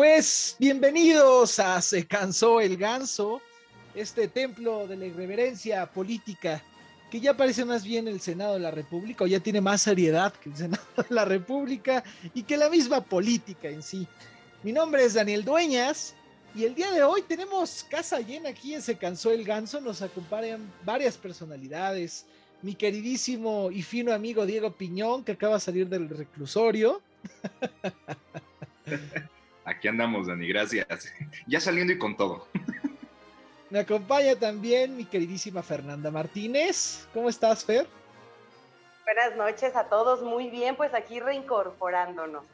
Pues bienvenidos a Se cansó el ganso, este templo de la irreverencia política que ya parece más bien el Senado de la República o ya tiene más seriedad que el Senado de la República y que la misma política en sí. Mi nombre es Daniel Dueñas y el día de hoy tenemos casa llena aquí en Se cansó el ganso, nos acompañan varias personalidades, mi queridísimo y fino amigo Diego Piñón que acaba de salir del reclusorio. Aquí andamos, Dani, gracias. Ya saliendo y con todo. Me acompaña también mi queridísima Fernanda Martínez. ¿Cómo estás, Fer? Buenas noches a todos, muy bien, pues aquí reincorporándonos.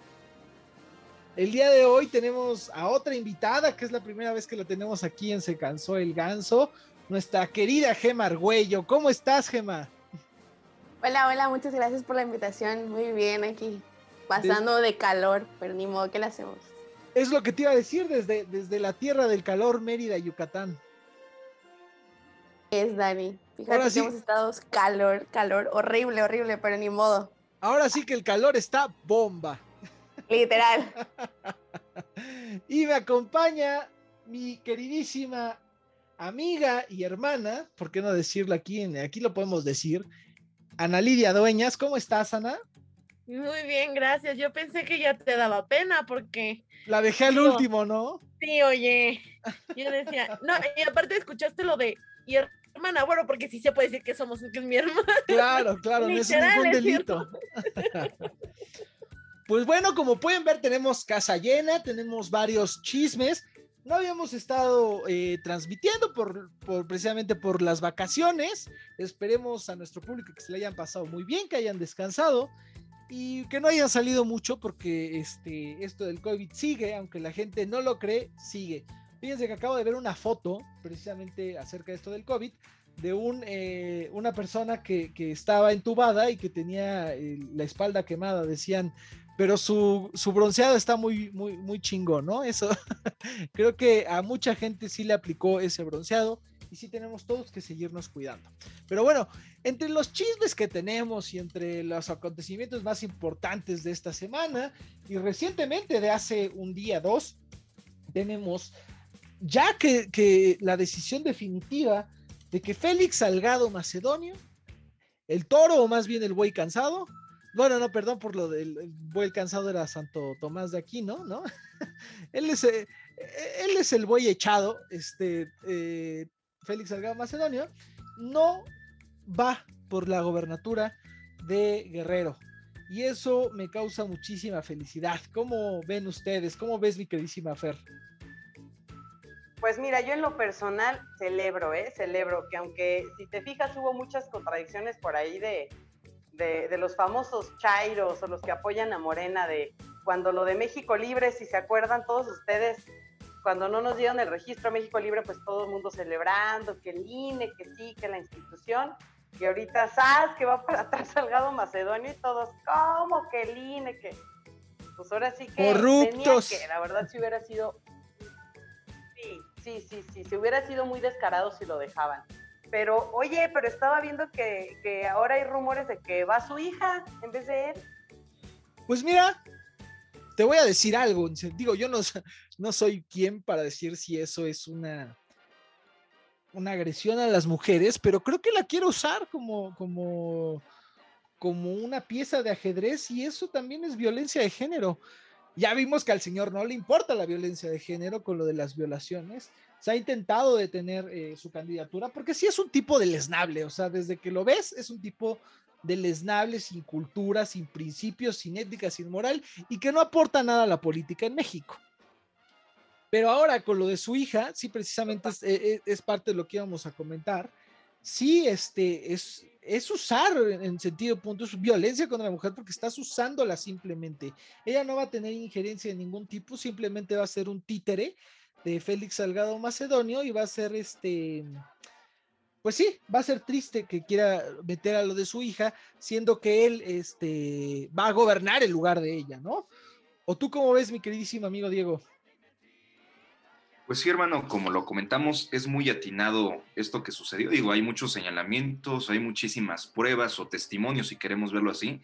El día de hoy tenemos a otra invitada, que es la primera vez que la tenemos aquí en Se Cansó el Ganso, nuestra querida Gema Argüello. ¿Cómo estás, Gema? Hola, hola, muchas gracias por la invitación. Muy bien aquí, pasando de calor, pero ni modo que la hacemos. Es lo que te iba a decir desde, desde la tierra del calor, Mérida, Yucatán. Es Dani. Fíjate que hemos estado calor, calor, horrible, horrible, pero ni modo. Ahora sí que el calor está bomba. Literal. y me acompaña mi queridísima amiga y hermana, ¿por qué no decirlo aquí? Aquí lo podemos decir. Ana Lidia Dueñas, ¿cómo estás, Ana? Muy bien, gracias. Yo pensé que ya te daba pena porque... La dejé al último, ¿no? Sí, oye. Yo decía, no, y aparte escuchaste lo de y hermana, bueno, porque sí se puede decir que somos, que es mi hermana. Claro, claro, no es ningún delito. pues bueno, como pueden ver, tenemos casa llena, tenemos varios chismes. No habíamos estado eh, transmitiendo por, por, precisamente por las vacaciones. Esperemos a nuestro público que se le hayan pasado muy bien, que hayan descansado y que no hayan salido mucho porque este, esto del COVID sigue, aunque la gente no lo cree, sigue. Fíjense que acabo de ver una foto precisamente acerca de esto del COVID de un, eh, una persona que, que, estaba entubada y que tenía eh, la espalda quemada, decían, pero su, su, bronceado está muy, muy, muy chingón, ¿no? Eso creo que a mucha gente sí le aplicó ese bronceado sí tenemos todos que seguirnos cuidando. Pero bueno, entre los chismes que tenemos y entre los acontecimientos más importantes de esta semana y recientemente de hace un día, dos, tenemos ya que, la decisión definitiva de que Félix Salgado Macedonio, el toro o más bien el buey cansado, bueno, no, perdón por lo del buey cansado era Santo Tomás de Aquino, ¿no? él, es, eh, él es el buey echado, este, eh, Félix Salgado Macedonio, no va por la gobernatura de Guerrero. Y eso me causa muchísima felicidad. ¿Cómo ven ustedes? ¿Cómo ves mi queridísima Fer? Pues mira, yo en lo personal celebro, ¿eh? Celebro que aunque si te fijas hubo muchas contradicciones por ahí de, de, los famosos chairos o los que apoyan a Morena de cuando lo de México Libre, si se acuerdan todos ustedes, cuando no nos dieron el registro a México Libre, pues todo el mundo celebrando que el INE, que sí, que la institución, y ahorita sabes que va para atrás Salgado Macedonio y todos, ¿cómo que el INE? Que pues ahora sí que corruptos. que, la verdad si hubiera sido sí, sí, sí, se hubiera sido muy descarado si lo dejaban. Pero, oye, pero estaba viendo que, ahora hay rumores de que va su hija en vez de él. Pues mira, te voy a decir algo. Digo, yo no, no soy quien para decir si eso es una, una agresión a las mujeres, pero creo que la quiero usar como, como, como una pieza de ajedrez y eso también es violencia de género. Ya vimos que al señor no le importa la violencia de género con lo de las violaciones. Se ha intentado detener eh, su candidatura porque sí es un tipo de lesnable, o sea, desde que lo ves es un tipo de lesnable, sin cultura, sin principios, sin ética, sin moral y que no aporta nada a la política en México. Pero ahora con lo de su hija, sí, precisamente es, eh, es parte de lo que íbamos a comentar. Sí, este es, es usar en sentido punto, es violencia contra la mujer porque estás usándola simplemente. Ella no va a tener injerencia de ningún tipo, simplemente va a ser un títere de Félix Salgado Macedonio y va a ser este, pues sí, va a ser triste que quiera meter a lo de su hija, siendo que él este, va a gobernar el lugar de ella, ¿no? ¿O tú cómo ves, mi queridísimo amigo Diego? Pues sí, hermano, como lo comentamos, es muy atinado esto que sucedió. Digo, hay muchos señalamientos, hay muchísimas pruebas o testimonios, si queremos verlo así.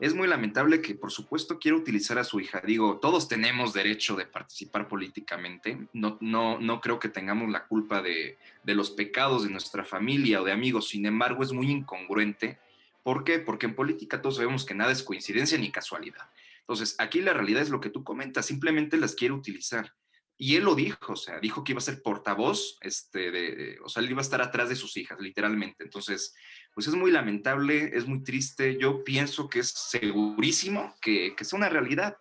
Es muy lamentable que, por supuesto, quiera utilizar a su hija. Digo, todos tenemos derecho de participar políticamente. No, no, no creo que tengamos la culpa de, los pecados de nuestra familia o de amigos. Sin embargo, es muy incongruente. ¿Por qué? Porque en política todos sabemos que nada es coincidencia ni casualidad. Entonces, aquí la realidad es lo que tú comentas, simplemente las quiere utilizar. Y él lo dijo, o sea, dijo que iba a ser portavoz, este, de, o sea, iba a estar atrás de sus hijas, literalmente. Entonces, pues es muy lamentable, es muy triste. Yo pienso que es segurísimo que, que sea una realidad.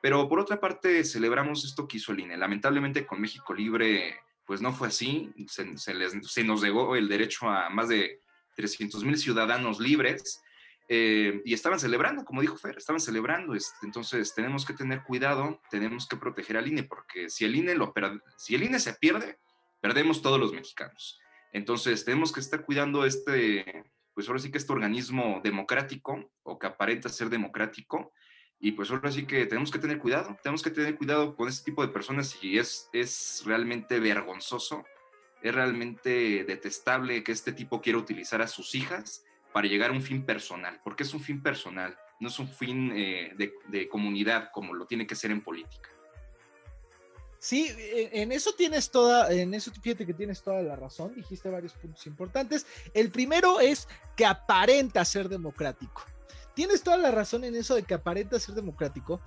Pero por otra parte, celebramos esto que hizo el INE. Lamentablemente con México Libre, pues no fue así. Se, se, nos llegó el derecho a más de 300 mil ciudadanos libres eh, y estaban celebrando, como dijo Fer, estaban celebrando. Este, entonces tenemos que tener cuidado, tenemos que proteger al INE, porque si el INE, lo, si el INE se pierde, perdemos todos los mexicanos. Entonces tenemos que estar cuidando este, pues ahora sí que este organismo democrático o que aparenta ser democrático. Y pues ahora sí que tenemos que tener cuidado, tenemos que tener cuidado con este tipo de personas y es, es realmente vergonzoso, es realmente detestable que este tipo quiera utilizar a sus hijas para llegar a un fin personal, porque es un fin personal, no es un fin eh, de, de, comunidad como lo tiene que ser en política. Sí, en eso tienes toda, en eso fíjate que tienes toda la razón, dijiste varios puntos importantes. El primero es que aparenta ser democrático. Tienes toda la razón en eso de que aparenta ser democrático,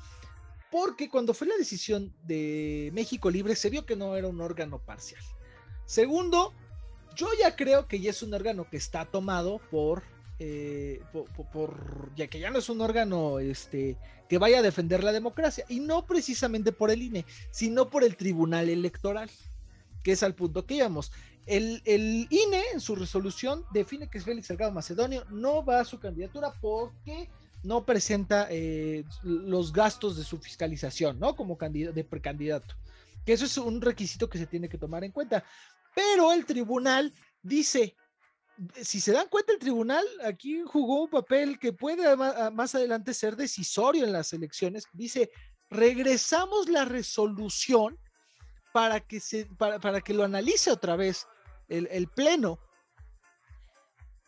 porque cuando fue la decisión de México Libre se vio que no era un órgano parcial. Segundo, yo ya creo que ya es un órgano que está tomado por, eh, por, ya que ya no es un órgano este, que vaya a defender la democracia, y no precisamente por el INE, sino por el Tribunal Electoral, que es al punto que íbamos. El, el INE en su resolución define que Félix Salgado Macedonio no va a su candidatura porque no presenta eh, los gastos de su fiscalización, ¿no? Como candidato, de precandidato. Que eso es un requisito que se tiene que tomar en cuenta. Pero el tribunal dice, si se dan cuenta, el tribunal aquí jugó un papel que puede más adelante ser decisorio en las elecciones. Dice, regresamos la resolución para que, se, para, para que lo analice otra vez el, el, Pleno.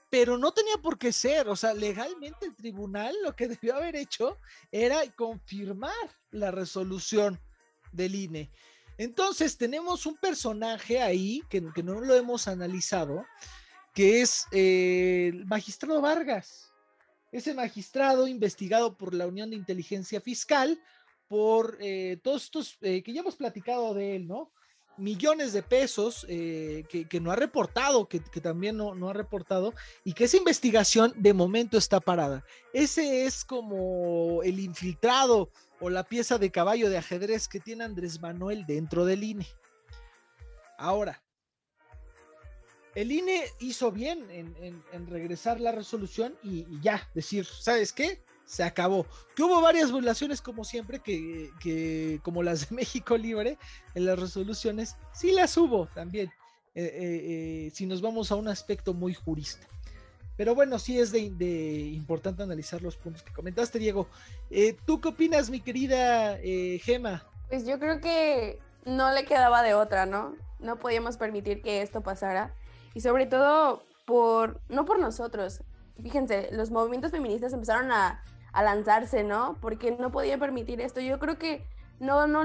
Pero no tenía por qué ser, o sea, legalmente el tribunal lo que debió haber hecho era confirmar la resolución del INE. Entonces tenemos un personaje ahí que, no lo hemos analizado, que es eh, el magistrado Vargas. Ese magistrado investigado por la Unión de Inteligencia Fiscal, por eh, todos estos eh, que ya hemos platicado de él, ¿no? Millones de pesos eh, que, no ha reportado, que, también no, no, ha reportado, y que esa investigación de momento está parada. Ese es como el infiltrado o la pieza de caballo de ajedrez que tiene Andrés Manuel dentro del INE. Ahora, el INE hizo bien en, en, en regresar la resolución y, y, ya, decir, ¿sabes qué? Se acabó. Que hubo varias violaciones, como siempre, que, que como las de México Libre, en las resoluciones, sí las hubo también, eh, eh, eh, si nos vamos a un aspecto muy jurista. Pero bueno, sí es de, de, importante analizar los puntos que comentaste, Diego. ¿Tú qué opinas, mi querida Gema? Pues yo creo que no le quedaba de otra, ¿no? No podíamos permitir que esto pasara. Y sobre todo, por no por nosotros. Fíjense, los movimientos feministas empezaron a, a lanzarse, ¿no? Porque no podían permitir esto. Yo creo que no, no,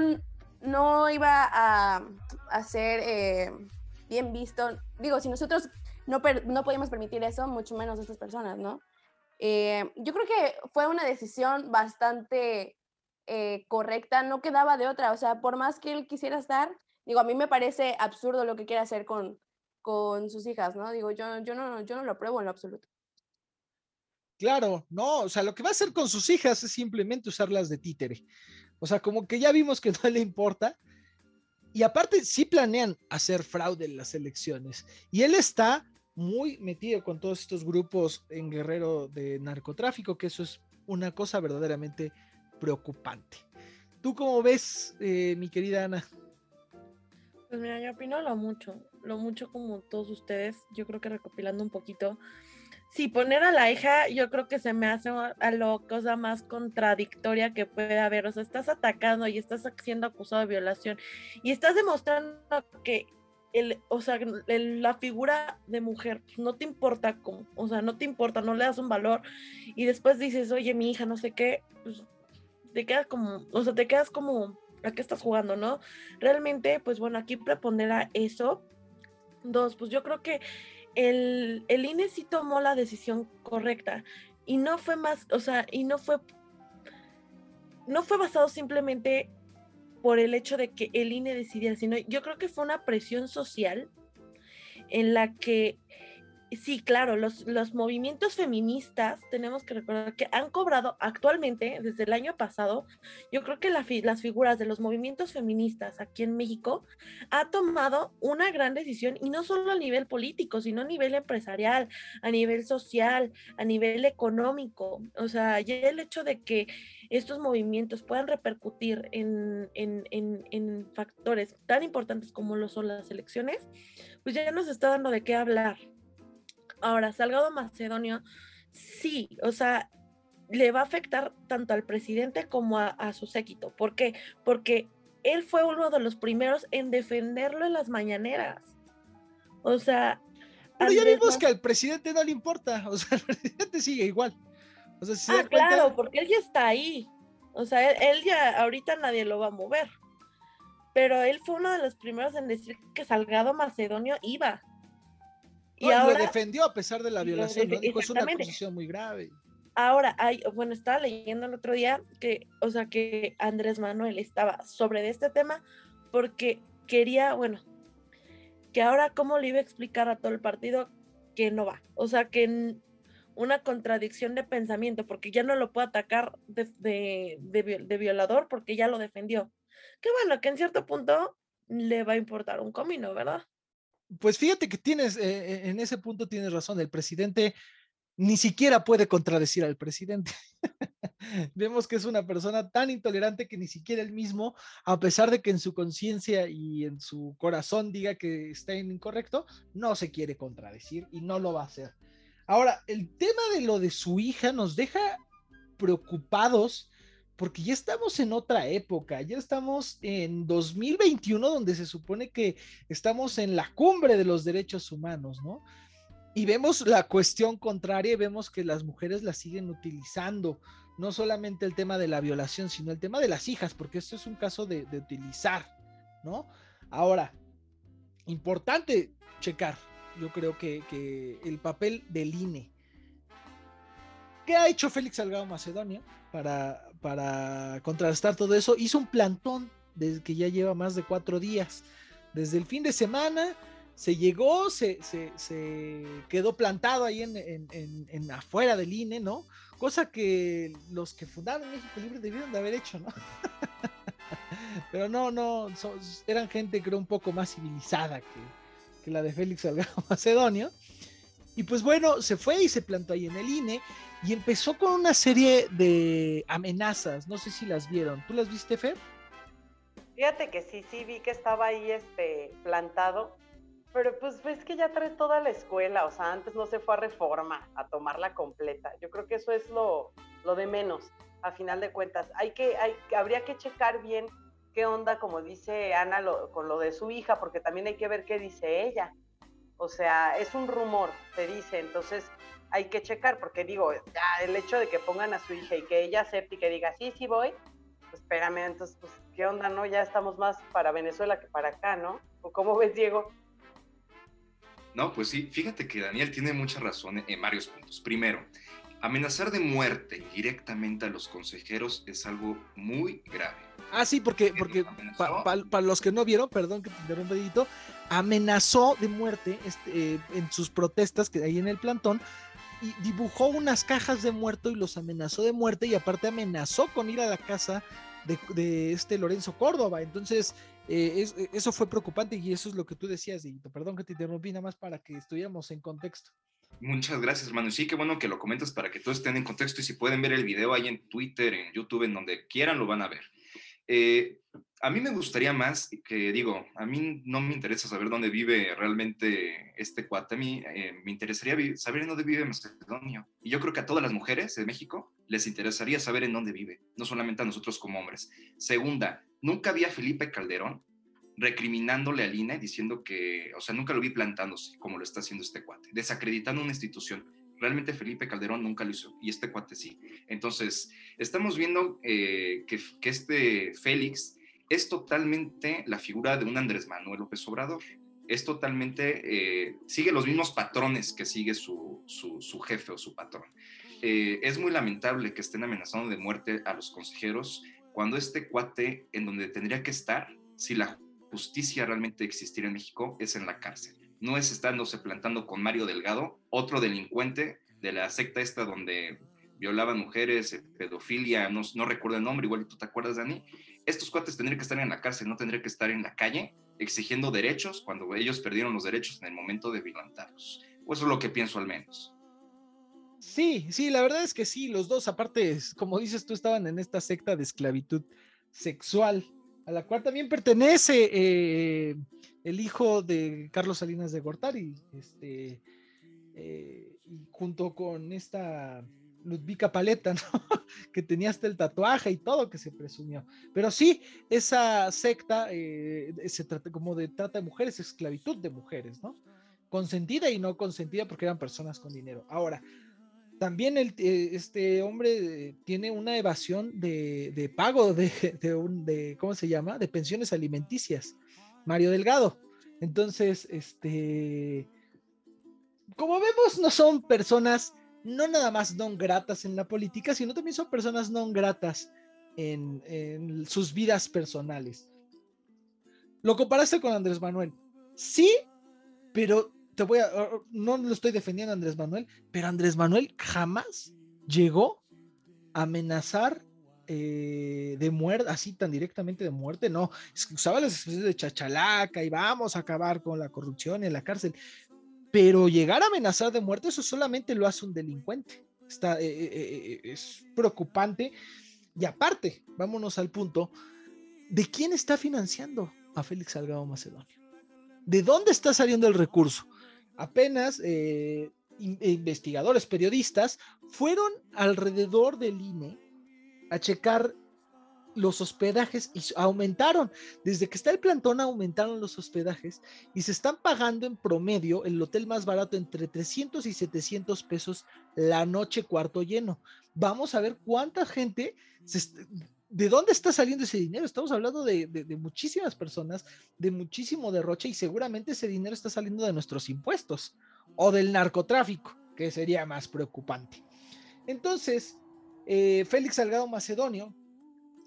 no iba a, a ser eh, bien visto. Digo, si nosotros no, no podíamos permitir eso, mucho menos estas personas, ¿no? Eh, yo creo que fue una decisión bastante eh, correcta, no quedaba de otra, o sea, por más que él quisiera estar, digo, a mí me parece absurdo lo que quiere hacer con, con sus hijas, ¿no? Digo, yo, yo, no, yo no lo apruebo en lo absoluto. Claro, no, o sea, lo que va a hacer con sus hijas es simplemente usarlas de títere. O sea, como que ya vimos que no le importa. Y aparte, sí planean hacer fraude en las elecciones. Y él está muy metido con todos estos grupos en Guerrero de narcotráfico, que eso es una cosa verdaderamente preocupante. ¿Tú cómo ves, eh, mi querida Ana? Pues mira, yo opino lo mucho, lo mucho como todos ustedes, yo creo que recopilando un poquito, sí, poner a la hija, yo creo que se me hace a lo cosa más contradictoria que puede haber. O sea, estás atacando y estás siendo acusado de violación y estás demostrando que el, o sea, la figura de mujer, pues, no te importa cómo, o sea, no te importa, no le das un valor y después dices, oye, mi hija, no sé qué, pues te quedas como, o sea, te quedas como, ¿a qué estás jugando, no? Realmente, pues bueno, aquí prepondera eso. Dos, pues yo creo que el, INE sí tomó la decisión correcta y no fue más, o sea, y no fue, no fue basado simplemente por el hecho de que el INE decidiera, sino yo creo que fue una presión social en la que Sí, claro, los, los, movimientos feministas, tenemos que recordar que han cobrado actualmente, desde el año pasado, yo creo que las figuras de los movimientos feministas aquí en México ha tomado una gran decisión y no solo a nivel político, sino a nivel empresarial, a nivel social, a nivel económico. O sea, ya el hecho de que estos movimientos puedan repercutir en, en, en, en factores tan importantes como lo son las elecciones, pues ya nos está dando de qué hablar. Ahora, Salgado Macedonio, sí, o sea, le va a afectar tanto al presidente como a, su séquito. ¿Por qué? Porque él fue uno de los primeros en defenderlo en las mañaneras. O sea. Pero ya vimos que al presidente no le importa. O sea, el presidente sigue igual. O sea, ah, claro, porque él ya está ahí. O sea, él, ya ahorita nadie lo va a mover. Pero él fue uno de los primeros en decir que Salgado Macedonio iba. Y ahora, lo defendió a pesar de la violación, ¿no? Dijo, es una acusación muy grave. Ahora, hay, bueno, estaba leyendo el otro día que, o sea, que Andrés Manuel estaba sobre de este tema porque quería, bueno, que ahora cómo le iba a explicar a todo el partido que no va. O sea, que una contradicción de pensamiento, porque ya no lo puede atacar de, de, de, violador porque ya lo defendió. Que bueno, que en cierto punto le va a importar un comino, ¿verdad? Pues fíjate que tienes, eh, en ese punto tienes razón, el presidente ni siquiera puede contradecir al presidente. Vemos que es una persona tan intolerante que ni siquiera él mismo, a pesar de que en su conciencia y en su corazón diga que está incorrecto, no se quiere contradecir y no lo va a hacer. Ahora, el tema de lo de su hija nos deja preocupados porque ya estamos en otra época, ya estamos en 2021 donde se supone que estamos en la cumbre de los derechos humanos, ¿no? Y vemos la cuestión contraria y vemos que las mujeres la siguen utilizando, no solamente el tema de la violación, sino el tema de las hijas, porque esto es un caso de, utilizar, ¿no? Ahora, importante checar, yo creo que, que el papel del INE. ¿Qué ha hecho Félix Salgado Macedonia para, para contrastar todo eso, hizo un plantón desde que ya lleva más de cuatro días. Desde el fin de semana se llegó, se, quedó plantado ahí en, afuera del INE, ¿no? Cosa que los que fundaron México Libre debieron de haber hecho, ¿no? Pero no, no, eran gente creo un poco más civilizada que, que la de Félix Salgado Macedonio. Y pues bueno, se fue y se plantó ahí en el INE y empezó con una serie de amenazas. No sé si las vieron. ¿Tú las viste, Fer? Fíjate que sí, sí vi que estaba ahí este plantado, pero pues ves que ya trae toda la escuela, o sea, antes no se fue a reforma, a tomarla completa. Yo creo que eso es lo, lo de menos, a final de cuentas. Hay que, hay, habría que checar bien qué onda, como dice Ana, con lo de su hija, porque también hay que ver qué dice ella. O sea, es un rumor, se dice, entonces hay que checar, porque digo, ya el hecho de que pongan a su hija y que ella acepte y que diga, sí, sí voy, pues espérame, entonces, pues, ¿qué onda, no? Ya estamos más para Venezuela que para acá, ¿no? ¿O cómo ves, Diego? No, pues sí, fíjate que Daniel tiene mucha razón en varios puntos. Primero, amenazar de muerte directamente a los consejeros es algo muy grave. Ah, sí, porque, porque para los que no vieron, perdón que te interrumpa, amenazó de muerte este, eh, en sus protestas que hay en el plantón y dibujó unas cajas de muerto y los amenazó de muerte y aparte amenazó con ir a la casa de, este Lorenzo Córdoba. Entonces, eh, eh, eso fue preocupante y eso es lo que tú decías, Edito. Perdón que te interrumpí nada más para que estuviéramos en contexto. Muchas gracias, Manu. Sí, qué bueno que lo comentas para que todos estén en contexto y si pueden ver el video ahí en Twitter, en YouTube, en donde quieran, lo van a ver. Eh, a mí me gustaría más que, digo, a mí no me interesa saber dónde vive realmente este cuate, a mí eh, me interesaría saber en dónde vive Macedonio. Y yo creo que a todas las mujeres de México les interesaría saber en dónde vive, no solamente a nosotros como hombres. Segunda, nunca vi a Felipe Calderón recriminándole al INE, diciendo que, o sea, nunca lo vi plantándose como lo está haciendo este cuate, desacreditando una institución. Realmente Felipe Calderón nunca lo hizo y este cuate sí. Entonces, estamos viendo eh, que, este Félix es totalmente la figura de un Andrés Manuel López Obrador. Es totalmente, eh, sigue los mismos patrones que sigue su, su, jefe o su patrón. Eh, es muy lamentable que estén amenazando de muerte a los consejeros cuando este cuate, en donde tendría que estar, si la justicia realmente existiera en México, es en la cárcel. No es estándose plantando con Mario Delgado, otro delincuente de la secta esta donde violaban mujeres, pedofilia, no, no recuerdo el nombre, igual tú te acuerdas, Dani, estos cuates tendrían que estar en la cárcel, no tendrían que estar en la calle exigiendo derechos cuando ellos perdieron los derechos en el momento de violentarlos. O eso es lo que pienso al menos. Sí, sí, la verdad es que sí, los dos, aparte, como dices tú, estaban en esta secta de esclavitud sexual, a la cual también pertenece eh, el hijo de Carlos Salinas de Gortari, este, eh, junto con esta Ludvika Paleta, ¿no? que tenía hasta el tatuaje y todo que se presumió. Pero sí, esa secta eh, se trata como de trata de mujeres, esclavitud de mujeres, ¿no? Consentida y no consentida porque eran personas con dinero. Ahora, también el, eh, este hombre tiene una evasión de, pago de, un, de, ¿cómo se llama? De pensiones alimenticias. Mario Delgado. Entonces, este, como vemos, no son personas no nada más no gratas en la política, sino también son personas no gratas en, sus vidas personales. Lo comparaste con Andrés Manuel. Sí, pero no lo estoy defendiendo a Andrés Manuel, pero Andrés Manuel jamás llegó a amenazar eh, de muerte, así tan directamente de muerte, no, usaba las expresiones de chachalaca y vamos a acabar con la corrupción en la cárcel, pero llegar a amenazar de muerte, eso solamente lo hace un delincuente. Está, eh, eh, es preocupante. Y aparte, vámonos al punto, ¿de quién está financiando a Félix Salgado Macedonio? ¿De dónde está saliendo el recurso? Apenas investigadores, periodistas, fueron alrededor del INE a checar los hospedajes y aumentaron. Desde que está el plantón aumentaron los hospedajes y se están pagando en promedio el hotel más barato entre 300 y 700 pesos la noche cuarto lleno. Vamos a ver cuánta gente, de dónde está saliendo ese dinero. Estamos hablando de, de muchísimas personas, de muchísimo derroche y seguramente ese dinero está saliendo de nuestros impuestos o del narcotráfico, que sería más preocupante. Entonces, eh, Félix Salgado Macedonio,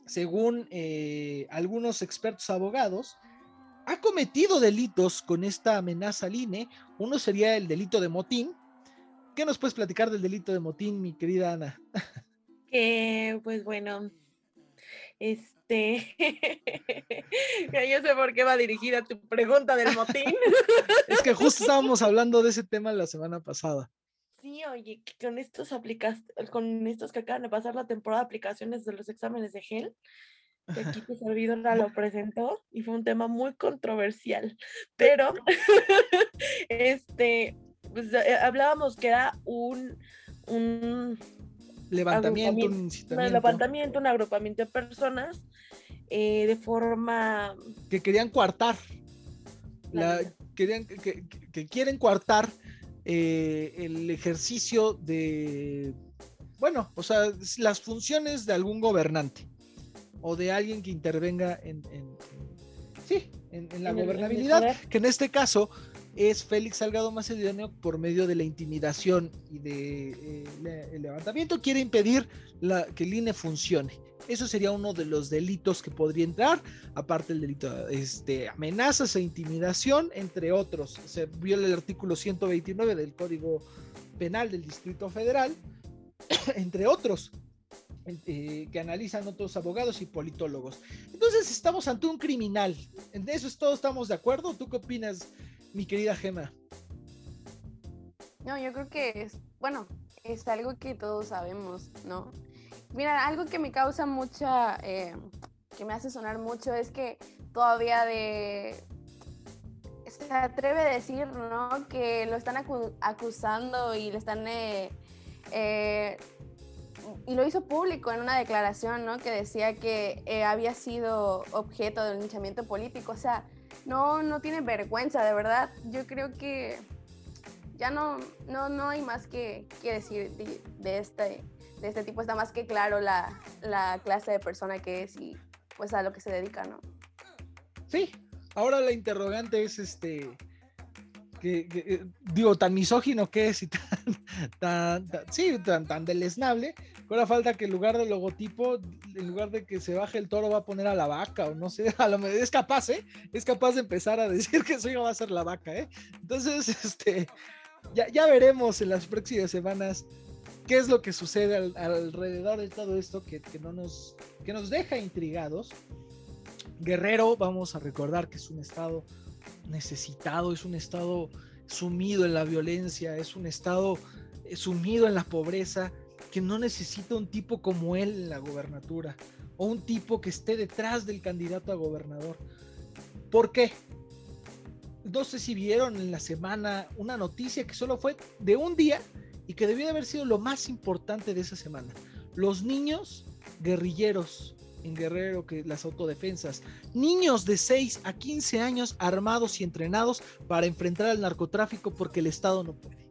según eh, algunos expertos abogados, ha cometido delitos con esta amenaza al INE. Uno sería el delito de motín. ¿Qué nos puedes platicar del delito de motín, mi querida Ana? Que, pues bueno, este, yo sé por qué va dirigida tu pregunta del motín. es que justo estábamos hablando de ese tema la semana pasada. Sí, oye, con estos aplicas, con estos que acaban de pasar la temporada de aplicaciones de los exámenes de gel, que aquí tu servidora lo presentó y fue un tema muy controversial. Pero, este, pues, eh, hablábamos que era un, un levantamiento, un incitamiento. Un levantamiento, un agrupamiento de personas eh, de forma... Que querían coartar. La, querían, que, que, quieren coartar eh, el ejercicio de, bueno, o sea, las funciones de algún gobernante o de alguien que intervenga en, sí, en, la gobernabilidad, que en este caso es Félix Salgado Macedonio por medio de la intimidación y de eh, el levantamiento quiere impedir que el INE funcione. Eso sería uno de los delitos que podría entrar, aparte del delito de este, amenazas e intimidación, entre otros. Se viola el artículo 129 del Código Penal del Distrito Federal, entre otros, eh, que analizan otros abogados y politólogos. Entonces estamos ante un criminal. En eso todos estamos de acuerdo. ¿Tú qué opinas, mi querida Gema? No, yo creo que es, bueno, es algo que todos sabemos, ¿no? Mira, algo que me causa mucha, eh, que me hace sonar mucho es que todavía de, se atreve a decir, ¿no? Que lo están acusando y le están, eh, eh, y lo hizo público en una declaración, ¿no? Que decía que había sido objeto de un linchamiento político. O sea, no, no tiene vergüenza, de verdad. Yo creo que ya no, no, no hay más que, decir de, este, de este tipo. Está más que claro la, la clase de persona que es y pues a lo que se dedica, ¿no? Sí, ahora la interrogante es este que, eh, digo, tan misógino que es y tan, sí, tan, tan deleznable, ahora falta que en lugar del logotipo, en lugar de que se baje el toro, va a poner a la vaca, o no sé, a lo es capaz, ¿eh? Es capaz de empezar a decir que eso va a ser la vaca, ¿eh? Entonces, este, ya, ya veremos en las próximas semanas qué es lo que sucede alrededor de todo esto que, que, no nos, que nos deja intrigados. Guerrero, vamos a recordar que es un estado necesitado, es un estado sumido en la violencia, es un estado sumido en la pobreza, que no necesita un tipo como él en la gobernatura, o un tipo que esté detrás del candidato a gobernador. ¿Por qué? No sé si vieron en la semana una noticia que solo fue de un día y que debió de haber sido lo más importante de esa semana. Los niños guerrilleros en Guerrero que las autodefensas. Niños de 6 a 15 años armados y entrenados para enfrentar al narcotráfico porque el Estado no puede.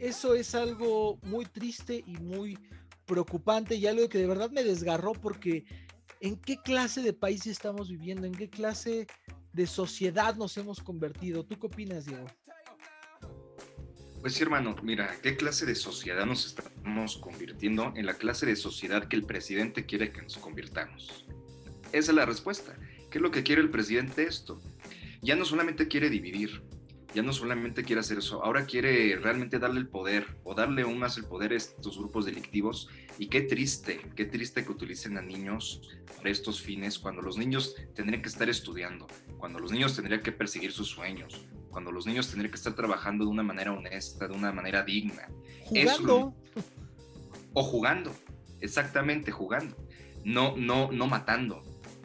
Eso es algo muy triste y muy preocupante y algo que de verdad me desgarró porque ¿en qué clase de país estamos viviendo? ¿En qué clase de sociedad nos hemos convertido? ¿Tú qué opinas, Diego? Pues sí, hermano, mira, ¿qué clase de sociedad nos estamos convirtiendo en la clase de sociedad que el presidente quiere que nos convirtamos? Esa es la respuesta. ¿Qué es lo que quiere el presidente esto? Ya no solamente quiere dividir, ya no solamente quiere hacer eso, ahora quiere realmente darle el poder o darle aún más el poder a estos grupos delictivos. Y qué triste, qué triste que utilicen a niños para estos fines cuando los niños tendrían que estar estudiando, cuando los niños tendrían que perseguir sus sueños, cuando los niños tendrían que estar trabajando de una manera honesta, de una manera digna. Jugando. o jugando, exactamente jugando. No, no, no matando,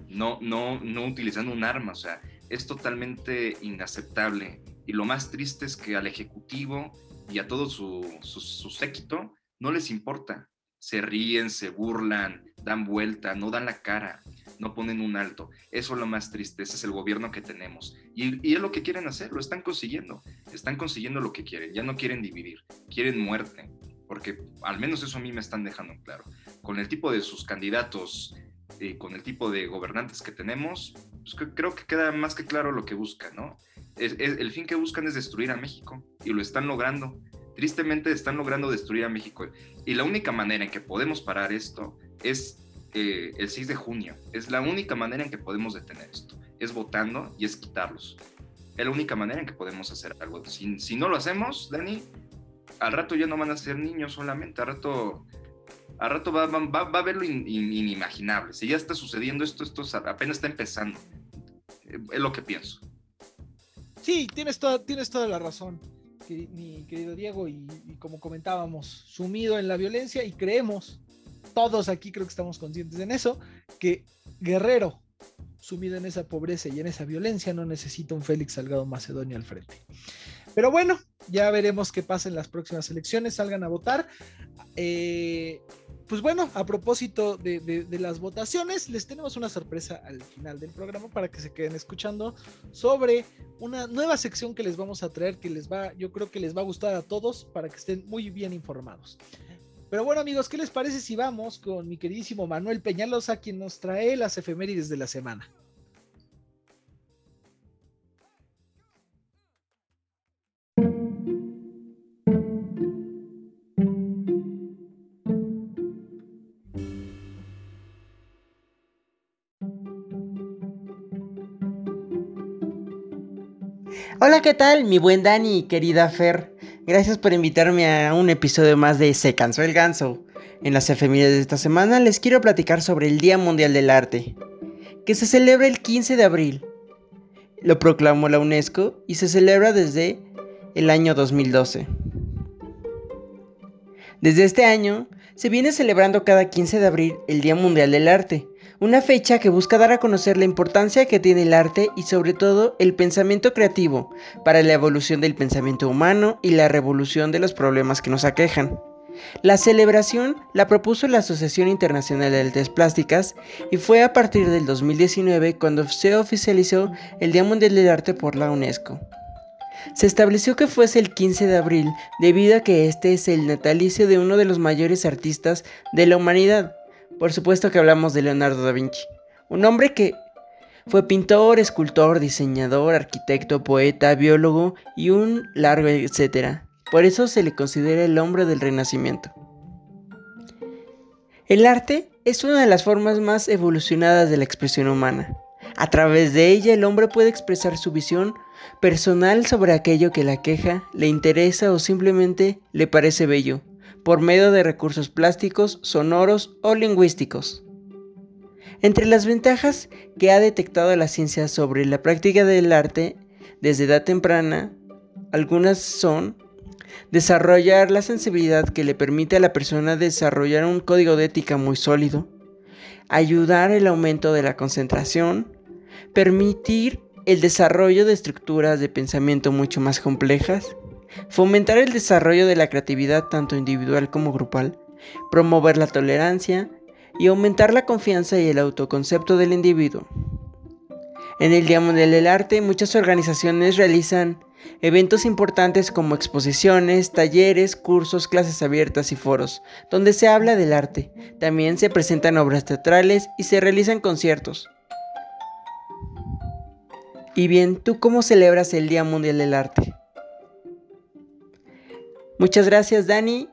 no, no, no utilizando un arma. O sea, es totalmente inaceptable. Y lo más triste es que al Ejecutivo y a todo su, su séquito no les importa. Se ríen, se burlan, dan vuelta, no dan la cara no ponen un alto. Eso es lo más triste, ese es el gobierno que tenemos. Y, es lo que quieren hacer, lo están consiguiendo. Están consiguiendo lo que quieren, ya no quieren dividir, quieren muerte, porque al menos eso a mí me están dejando claro. Con el tipo de sus candidatos, eh, con el tipo de gobernantes que tenemos, pues creo que queda más que claro lo que buscan, ¿no? El fin que buscan es destruir a México y lo están logrando. Tristemente están logrando destruir a México. Y la única manera en que podemos parar esto es eh, el 6 de junio. Es la única manera en que podemos detener esto. Es votando y es quitarlos. Es la única manera en que podemos hacer algo. Si, no lo hacemos, Dani, al rato ya no van a ser niños solamente. Al rato, al rato va, a haber lo inimaginable. Si ya está sucediendo esto, esto apenas está empezando. Eh, es lo que pienso. Sí, tienes toda, tienes toda la razón, mi querido Diego, y, y como comentábamos, sumido en la violencia y creemos todos aquí creo que estamos conscientes en eso, que Guerrero, sumido en esa pobreza y en esa violencia, no necesita un Félix Salgado Macedonio al frente. Pero bueno, ya veremos qué pasa en las próximas elecciones, salgan a votar. Eh, pues bueno, a propósito de, las votaciones, les tenemos una sorpresa al final del programa para que se queden escuchando sobre una nueva sección que les vamos a traer que les va, yo creo que les va a gustar a todos para que estén muy bien informados. Pero bueno, amigos, ¿qué les parece si vamos con mi queridísimo Manuel Peñalosa, quien nos trae las efemérides de la semana? Hola, ¿qué tal? Mi buen Dani, querida Fer. Gracias por invitarme a un episodio más de Se cansó el ganso. En las efemérides de esta semana les quiero platicar sobre el Día Mundial del Arte, que se celebra el 15 de abril. Lo proclamó la UNESCO y se celebra desde el año 2012. Desde este año se viene celebrando cada 15 de abril el Día Mundial del Arte, una fecha que busca dar a conocer la importancia que tiene el arte y sobre todo el pensamiento creativo para la evolución del pensamiento humano y la revolución de los problemas que nos aquejan. La celebración la propuso la Asociación Internacional de Artes Plásticas y fue a partir del 2019 cuando se oficializó el Día Mundial del Arte por la UNESCO. Se estableció que fuese el 15 de abril debido a que este es el natalicio de uno de los mayores artistas de la humanidad. Por supuesto que hablamos de Leonardo da Vinci, un hombre que fue pintor, escultor, diseñador, arquitecto, poeta, biólogo y un largo etcétera. Por eso se le considera el hombre del Renacimiento. El arte es una de las formas más evolucionadas de la expresión humana. A través de ella el hombre puede expresar su visión personal sobre aquello que la queja, le interesa o simplemente le parece bello, por medio de recursos plásticos, sonoros o lingüísticos. Entre las ventajas que ha detectado la ciencia sobre la práctica del arte desde edad temprana, algunas son desarrollar la sensibilidad que le permite a la persona desarrollar un código de ética muy sólido, ayudar el aumento de la concentración, permitir el desarrollo de estructuras de pensamiento mucho más complejas, fomentar el desarrollo de la creatividad tanto individual como grupal, promover la tolerancia y aumentar la confianza y el autoconcepto del individuo. En el Día Mundial del Arte, muchas organizaciones realizan eventos importantes como exposiciones, talleres, cursos, clases abiertas y foros, donde se habla del arte. También se presentan obras teatrales y se realizan conciertos. Y bien, ¿tú cómo celebras el Día Mundial del Arte? Muchas gracias Dani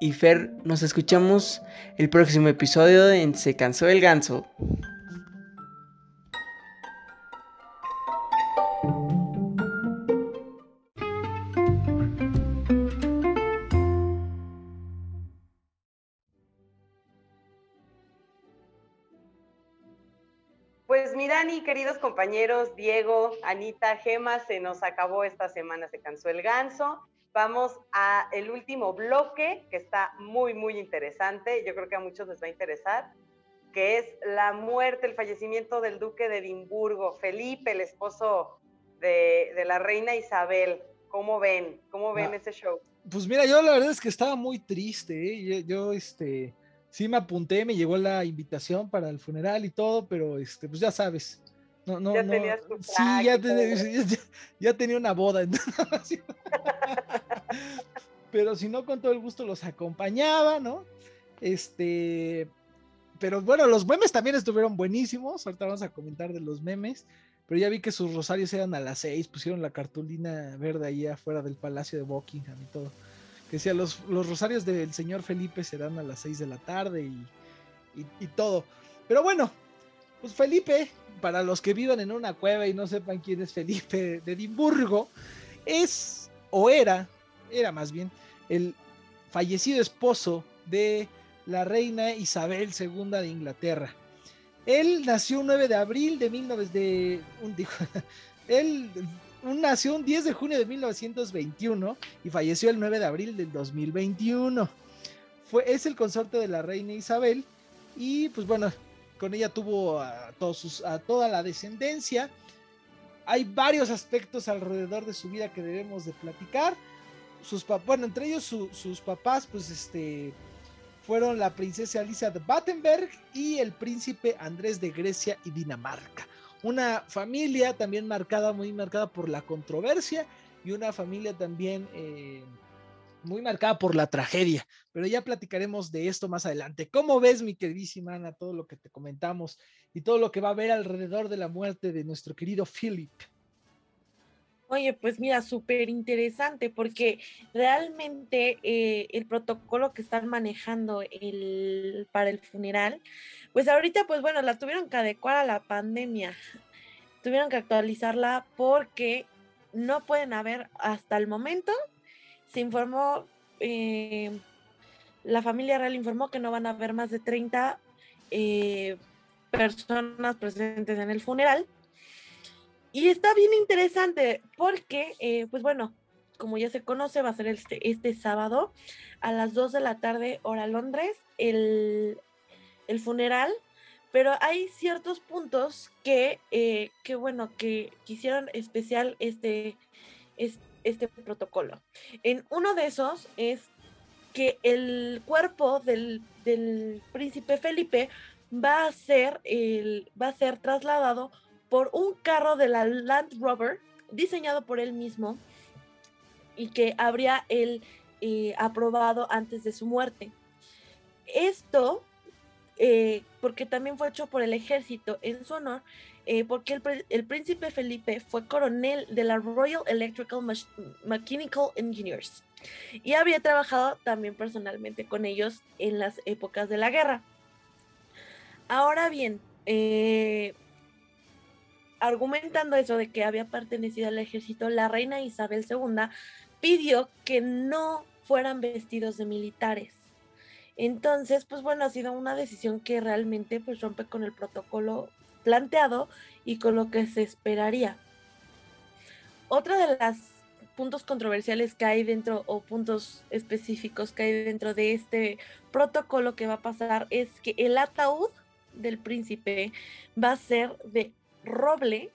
y Fer, nos escuchamos el próximo episodio de Se cansó el ganso. Dani, queridos compañeros, Diego, Anita, Gema, se nos acabó esta semana, se cansó el ganso. Vamos a el último bloque que está muy, muy interesante. Yo creo que a muchos les va a interesar, que es la muerte, el fallecimiento del duque de Edimburgo, Felipe, el esposo de, la reina Isabel. ¿Cómo ven? ¿Cómo ven ah, ese show? Pues mira, yo la verdad es que estaba muy triste. ¿eh? Yo, este, sí me apunté, me llegó la invitación para el funeral y todo, pero este, pues ya sabes. No, no, ya no. tenías tu Sí, ya, ya, tenía una boda. pero si no, con todo el gusto los acompañaba, ¿no? Este, pero bueno, los memes también estuvieron buenísimos. Ahorita vamos a comentar de los memes. Pero ya vi que sus rosarios eran a las seis, pusieron la cartulina verde ahí afuera del Palacio de Buckingham y todo que decía, los, los rosarios del señor Felipe serán a las 6 de la tarde y, todo. Pero bueno, pues Felipe, para los que vivan en una cueva y no sepan quién es Felipe de Edimburgo, es o era, era más bien, el fallecido esposo de la reina Isabel II de Inglaterra. Él nació un 9 de abril de 1900 de un, él nació un 10 de junio de 1921 y falleció el 9 de abril del 2021. Fue, es el consorte de la reina Isabel y pues bueno, con ella tuvo a, todos a toda la descendencia. Hay varios aspectos alrededor de su vida que debemos de platicar. Sus bueno, entre ellos sus papás, pues este, fueron la princesa Alicia de Battenberg y el príncipe Andrés de Grecia y Dinamarca una familia también marcada, muy marcada por la controversia y una familia también eh, muy marcada por la tragedia. Pero ya platicaremos de esto más adelante. ¿Cómo ves, mi queridísima Ana, todo lo que te comentamos y todo lo que va a haber alrededor de la muerte de nuestro querido Philip? Oye, pues mira, súper interesante porque realmente eh, el protocolo que están manejando para el funeral, pues ahorita, pues bueno, la tuvieron que adecuar a la pandemia, tuvieron que actualizarla porque no pueden haber, hasta el momento, se informó, eh, la familia real informó que no van a haber más de 30 eh, personas presentes en el funeral y está bien interesante porque, eh, pues bueno, como ya se conoce, va a ser este, este sábado a las 2 de la tarde, hora Londres, el, funeral. Pero hay ciertos puntos que, eh, que bueno, que quisieron especial este, este protocolo. En uno de esos es que el cuerpo del, del príncipe Felipe va a ser el, va a ser trasladado por un carro de la Land Rover diseñado por él mismo y que habría él eh, aprobado antes de su muerte. Esto, eh, porque también fue hecho por el ejército en su honor, eh, porque el, el, príncipe Felipe fue coronel de la Royal Electrical Mechanical Engineers y había trabajado también personalmente con ellos en las épocas de la guerra. Ahora bien, argumentando eso de que había pertenecido al ejército, la reina Isabel II pidió que no fueran vestidos de militares. Entonces, pues bueno, ha sido una decisión que realmente pues rompe con el protocolo planteado y con lo que se esperaría. Otra de las puntos controversiales que hay dentro o puntos específicos que hay dentro de este protocolo que va a pasar es que el ataúd del príncipe va a ser de roble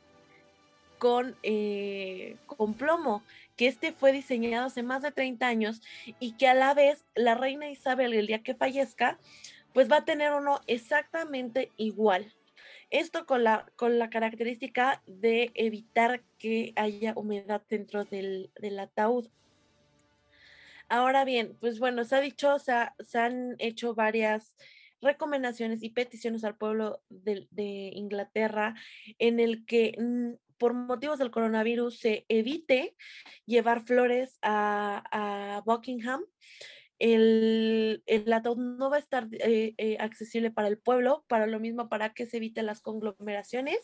con, eh, con plomo, que este fue diseñado hace más de 30 años y que a la vez la reina Isabel, el día que fallezca, pues va a tener uno exactamente igual. Esto con la, con la característica de evitar que haya humedad dentro del, del ataúd. Ahora bien, pues bueno, se ha dicho, se, se han hecho varias recomendaciones y peticiones al pueblo de, Inglaterra en el que mm, por motivos del coronavirus se evite llevar flores a, Buckingham. El, el, ataúd no va a estar eh, eh, accesible para el pueblo, para lo mismo, para que se eviten las conglomeraciones.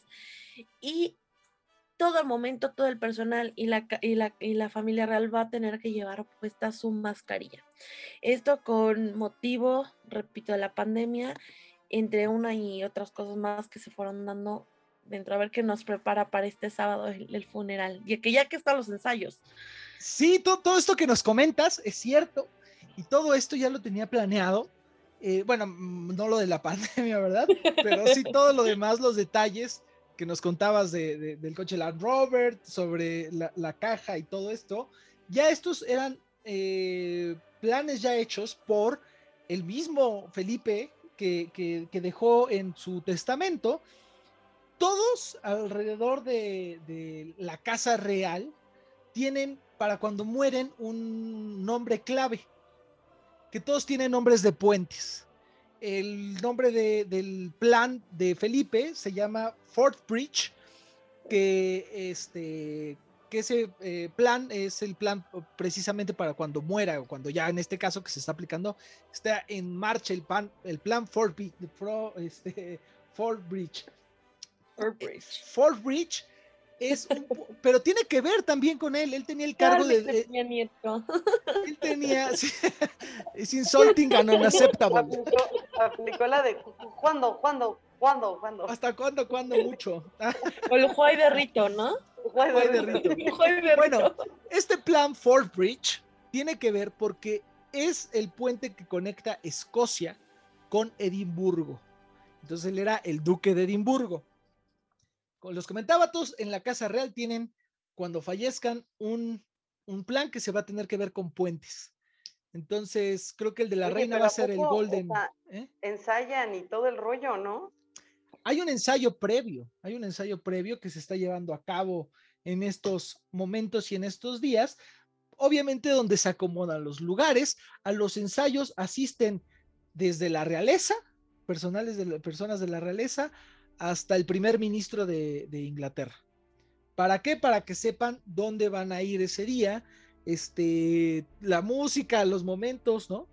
Y todo el momento, todo el personal y la, y la, y la familia real va a tener que llevar puesta su mascarilla. Esto con motivo, repito, de la pandemia, entre una y otras cosas más que se fueron dando dentro, a ver qué nos prepara para este sábado el, funeral, y que ya que están los ensayos. Sí, todo, todo, esto que nos comentas es cierto, y todo esto ya lo tenía planeado. Eh, bueno, mm, no lo de la pandemia, ¿verdad? Pero sí todo lo demás, los detalles que nos contabas de, del coche Land Rover, sobre la, caja y todo esto, ya estos eran eh, planes ya hechos por el mismo Felipe que, que, dejó en su testamento. Todos alrededor de, de la casa real tienen para cuando mueren un nombre clave, que todos tienen nombres de puentes el nombre del plan de Felipe se llama Fort Bridge, que, este, que ese eh, plan es el plan precisamente para cuando muera o cuando ya en este caso que se está aplicando está en marcha el, plan, el plan Fort, este, Fort Bridge. Fort Bridge. Fort Bridge es pero tiene que ver también con él. Él tenía el cargo de. Tenía nieto. Él tenía. es insulting and unacceptable. Aplicó, la de ¿cuándo, cuándo, cuándo, cuándo? ¿Hasta cuándo, cuándo mucho? o el juay de Rito, ¿no? Juay de Rito. Bueno, este plan Fort Bridge tiene que ver porque es el puente que conecta Escocia con Edimburgo. Entonces él era el duque de Edimburgo los comentaba, todos en la Casa Real tienen, cuando fallezcan, un, plan que se va a tener que ver con puentes. Entonces, creo que el de la reina va a ser el Golden. ¿eh? Ensayan y todo el rollo, ¿no? Hay un ensayo previo, hay un ensayo previo que se está llevando a cabo en estos momentos y en estos días. Obviamente, donde se acomodan los lugares, a los ensayos asisten desde la realeza, personales de personas de la realeza, hasta el primer ministro de, Inglaterra. ¿Para qué? Para que sepan dónde van a ir ese día, este, la música, los momentos, ¿no?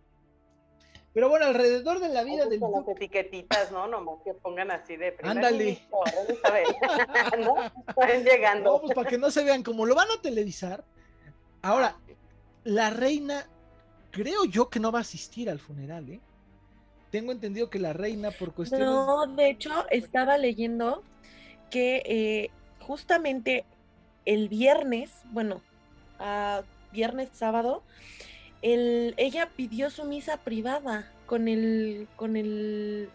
Pero bueno, alrededor de la vida del con las etiquetitas, ¿no? Nomás que pongan así de Ándale. ¿no? Están llegando. No, pues para que no se vean, como lo van a televisar. Ahora, la reina, creo yo que no va a asistir al funeral, ¿eh? tengo entendido que la reina por cuestiones... No, de hecho, estaba leyendo que eh, justamente el viernes, bueno, viernes, sábado, el, ella pidió su misa privada con el, con el,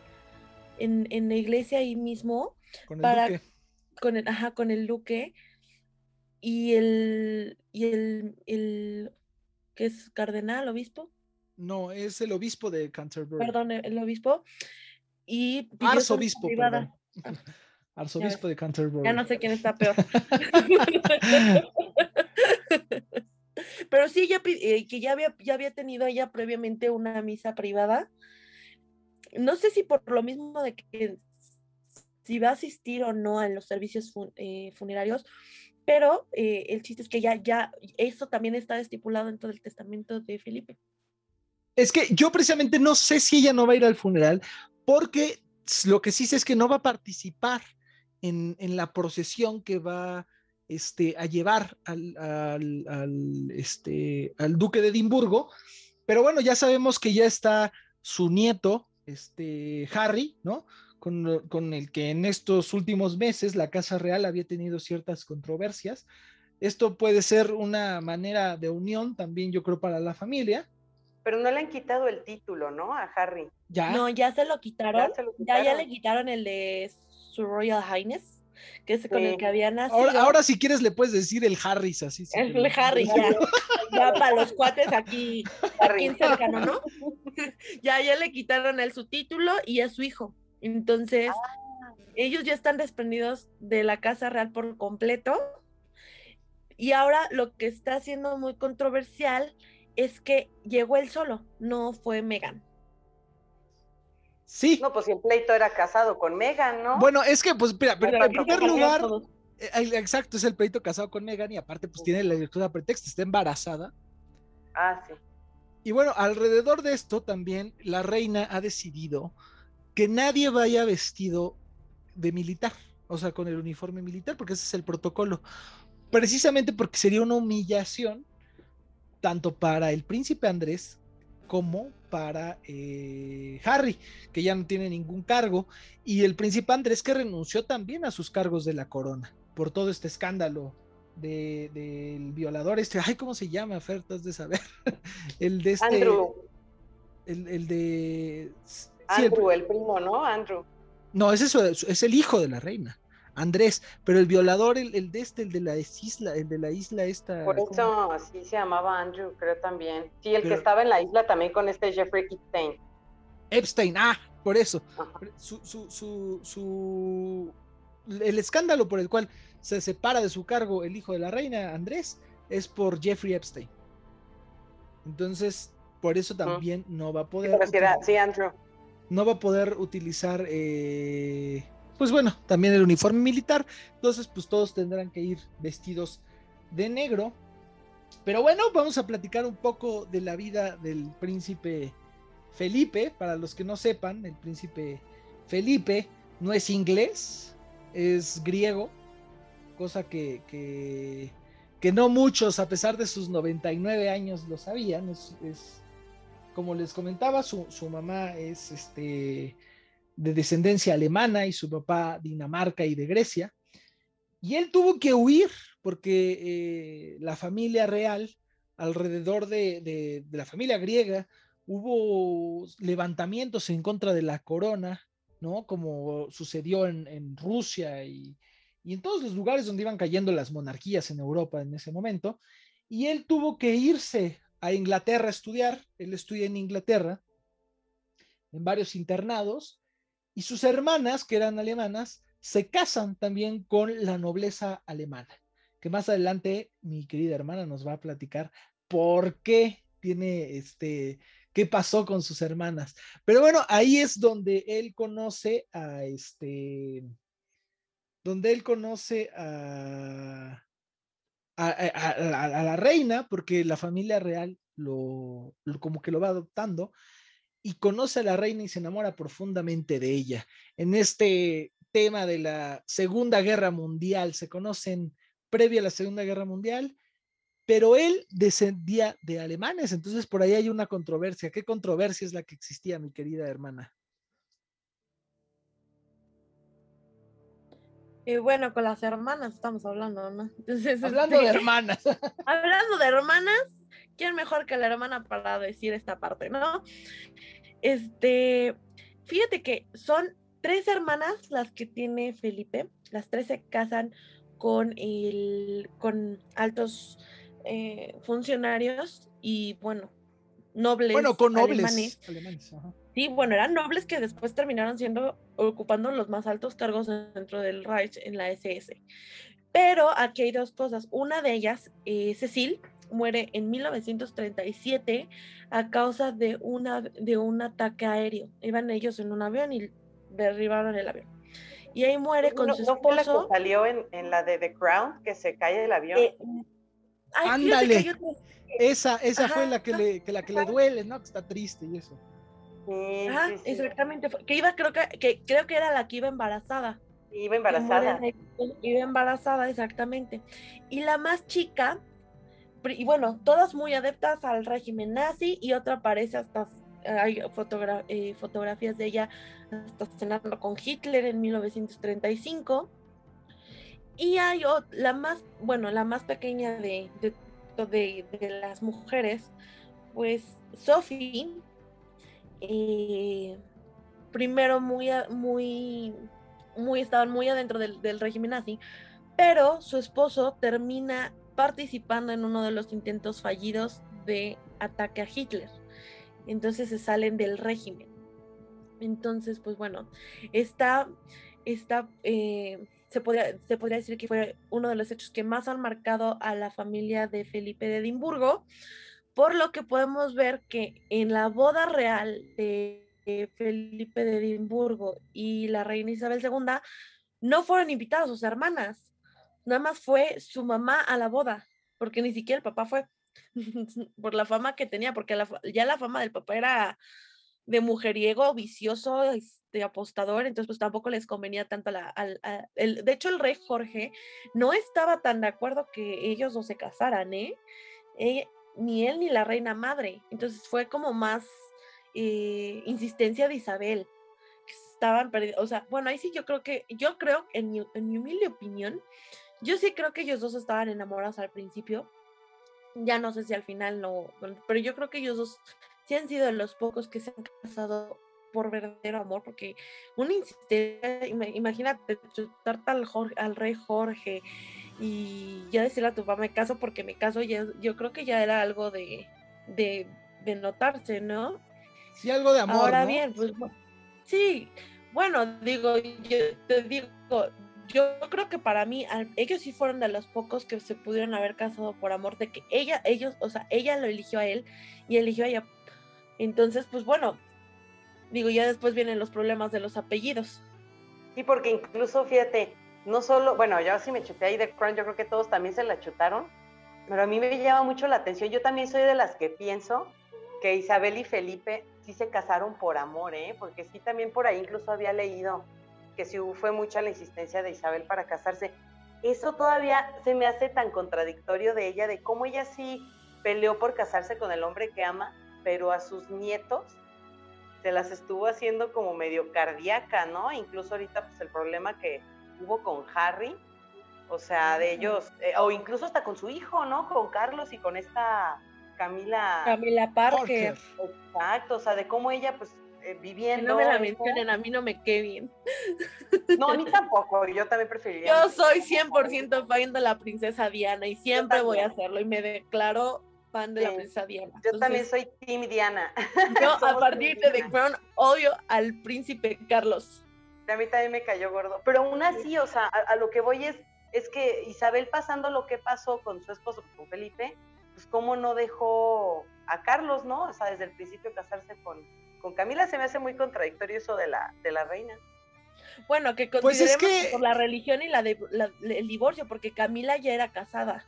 en, en la iglesia ahí mismo. Con el para, duque. Con el, ajá, con el duque. Y el, y el, el, ¿qué es? Cardenal, obispo. No, es el obispo de Canterbury. Perdón, el obispo. Y Arzobispo, privada. perdón. Arzobispo de Canterbury. Ya no sé quién está peor. Pero sí, eh, que ya había, ya había tenido ella previamente una misa privada. No sé si por lo mismo de que si va a asistir o no en los servicios eh, funerarios, pero eh, el chiste es que ya, ya, eso también está estipulado dentro del testamento de Felipe. Es que yo precisamente no sé si ella no va a ir al funeral, porque lo que sí sé es que no va a participar en, en la procesión que va este, a llevar al, al- al, este, al duque de Edimburgo. Pero bueno, ya sabemos que ya está su nieto, este, Harry, ¿no? Con, con el que en estos últimos meses la Casa Real había tenido ciertas controversias. Esto puede ser una manera de unión también, yo creo, para la familia. Pero no le han quitado el título, ¿no? A Harry. Ya. No, ya se lo quitaron. Ya se lo Ya, ya quitaron. le quitaron el de su Royal Highness, que es con el Sí. que había nacido. Ahora, ahora si quieres le puedes decir el Harris así. si el. Harry, ya, ya para los cuates aquí, aquí en cercano, ¿no? ya, ya le quitaron el su título y a su hijo. Entonces, Ah. ellos ya están desprendidos de la Casa Real por completo. Y ahora lo que está siendo muy controversial es que llegó él solo, no fue Megan. Sí. No, pues si el pleito era casado con Megan, ¿no? Bueno, es que, pues, mira, pero en primer lugar, eh, el- exacto, es el pleito casado con Megan y aparte, pues tiene la excusa pretexto, está embarazada. Ah, sí. Y bueno, alrededor de esto también la reina ha decidido que nadie vaya vestido de militar, o sea, con el uniforme militar, porque ese es el protocolo. Precisamente porque sería una humillación tanto para el príncipe Andrés como para eh, Harry, que ya no tiene ningún cargo, y el príncipe Andrés que renunció también a sus cargos de la corona por todo este escándalo de- del violador este, ay, ¿cómo se llama? Fer, tú has de saber. el de este, Andrew, el, el de... sí, Andrew, el primo, ¿no? Andrew. no, es eso, es es el hijo de la reina, Andrés, pero el violador, el, el de este, el de la isla, el de la isla esta. Por ¿cómo? eso así se llamaba Andrew, creo también. Sí, el Pero- que estaba en la isla también con este Jeffrey Epstein. Epstein, ah, por eso. Su, su, su, su- el escándalo por el cual se separa de su cargo el hijo de la reina, Andrés, es por Jeffrey Epstein. Entonces, por eso también no va a poder. sí, era- util- sí, Andrew. no va a poder utilizar, eh, pues bueno, también el uniforme militar. Entonces, pues todos tendrán que ir vestidos de negro. Pero bueno, vamos a platicar un poco de la vida del príncipe Felipe. Para los que no sepan, el príncipe Felipe no es inglés, es griego, cosa que, que, no muchos, a pesar de sus 99 años, lo sabían. Es, es- como les comentaba, su, su mamá es este, de descendencia alemana y su papá Dinamarca y de Grecia. Y él tuvo que huir porque eh, la familia real, alrededor de, de- de la familia griega, hubo levantamientos en contra de la corona, ¿no? Como sucedió en, en Rusia y, y en todos los lugares donde iban cayendo las monarquías en Europa en ese momento. Y él tuvo que irse a Inglaterra a estudiar. Él estudia en Inglaterra, en varios internados, y sus hermanas, que eran alemanas, se casan también con la nobleza alemana, que más adelante mi querida hermana nos va a platicar por qué tiene este, qué pasó con sus hermanas. Pero bueno, ahí es donde él conoce a este, donde él conoce a, a, a- la reina, porque la familia real lo, lo- como que lo va adoptando, y conoce a la reina y se enamora profundamente de ella. En este tema de la Segunda Guerra Mundial, se conocen previa a la Segunda Guerra Mundial, pero él descendía de alemanes, entonces por ahí hay una controversia. ¿Qué controversia es la que existía, mi querida hermana? Y bueno, con las hermanas estamos hablando, ¿no? Entonces, Hablando de este, hermanas. hablando de hermanas, ¿quién mejor que la hermana para decir esta parte, no? Este, fíjate que son tres hermanas las que tiene Felipe, las tres se casan con el, con altos eh, funcionarios y bueno, nobles. Bueno, con nobles alemanes. alemanes. ajá. Sí, bueno, eran nobles que después terminaron siendo, ocupando los más altos cargos dentro del Reich en la SS. Pero aquí hay dos cosas. Una de ellas, eh, Cecil, muere en 1937 a causa de, una, de un ataque aéreo. Iban ellos en un avión y derribaron el avión. Y ahí muere con ¿No, su no fue la que esposo. salió en, en la de The Crown, que se cae del avión? eh, ay, Ándale. otra- Esa, esa fue la que, le, que la que le duele, ¿no? Que está triste y eso. sí, Ajá, sí, sí. exactamente. Que iba, creo que, que creo que era la que iba embarazada. Iba embarazada. Iba embarazada, exactamente. Y la más chica, y bueno, todas muy adeptas al régimen nazi, y otra aparece hasta, hay eh, fotografías de ella hasta cenando con Hitler en 1935. Y hay ot- la más, bueno, la más pequeña de, de, las mujeres, pues Sophie, eh, primero muy, muy, muy, estaban muy adentro del, del régimen nazi, pero su esposo termina participando en uno de los intentos fallidos de ataque a Hitler. Entonces se salen del régimen. Entonces, pues bueno, está, está eh, se, podría, se podría decir que fue uno de los hechos que más han marcado a la familia de Felipe de Edimburgo, por lo que podemos ver que en la boda real de Felipe de Edimburgo y la reina Isabel II no fueron invitadas sus hermanas, nada más fue su mamá a la boda, porque ni siquiera el papá fue, por la fama que tenía, porque la ya la fama del papá era de mujeriego, vicioso, este, apostador, entonces pues tampoco les convenía tanto la, a- el, de hecho el rey Jorge no estaba tan de acuerdo que ellos no se casaran, ¿eh? Eh, ni él ni la reina madre, entonces fue como más eh, insistencia de Isabel, estaban perdidos, o sea, bueno, ahí sí yo creo que, yo creo, en mi, en mi humilde opinión, yo sí creo que ellos dos estaban enamorados al principio, ya no sé si al final no, pero yo creo que ellos dos sí han sido de los pocos que se han casado por verdadero amor, porque una insistencia, ima- imagínate chutarte al, Jorge- al rey Jorge y ya decirle a tu papá me caso porque me caso, ya, yo creo que ya era algo de, de, de notarse, ¿no? Sí, algo de amor. Ahora ¿no? bien, pues sí, bueno, digo, yo te digo, yo creo que para mí, ellos sí fueron de los pocos que se pudieron haber casado por amor, de que ella, ellos, o sea, ella lo eligió a él y eligió a ella. Entonces, pues bueno, digo, ya después vienen los problemas de los apellidos. Sí, porque incluso, fíjate, no solo, bueno, yo sí me chuté ahí de Crown, yo creo que todos también se la chutaron, pero a mí me llama mucho la atención. Yo también soy de las que pienso que Isabel y Felipe sí se casaron por amor, ¿eh? Porque sí también por ahí incluso había leído que sí fue mucha la insistencia de Isabel para casarse. Eso todavía se me hace tan contradictorio de ella, de cómo ella sí peleó por casarse con el hombre que ama, pero a sus nietos se las estuvo haciendo como medio cardíaca, ¿no? Incluso ahorita pues el problema que hubo con Harry, o sea, de ellos, eh, o incluso hasta con su hijo, ¿no? Con Carlos y con esta Camila. Camila Parker, Parker. Exacto, o sea, de cómo ella pues eh, viviendo. no me la mencionen, a mí no me quede bien. No, a mí tampoco, yo también preferiría. Yo soy 100% fan de la princesa Diana y siempre voy a hacerlo y me declaro fan de la princesa Diana. Yo también soy Team Diana. Yo a partir de The. Crown odio al príncipe Carlos. A mí también me cayó gordo. Pero aún así, o sea, a, a lo que voy es, es que Isabel pasando lo que pasó con su esposo, con Felipe, pues cómo no dejó a Carlos, ¿no? O sea, desde el principio casarse con, con Camila se me hace muy contradictorio eso de la, de la reina. Bueno, que Pues es consideremos que- por la religión y la, de, la- el divorcio, porque Camila ya era casada.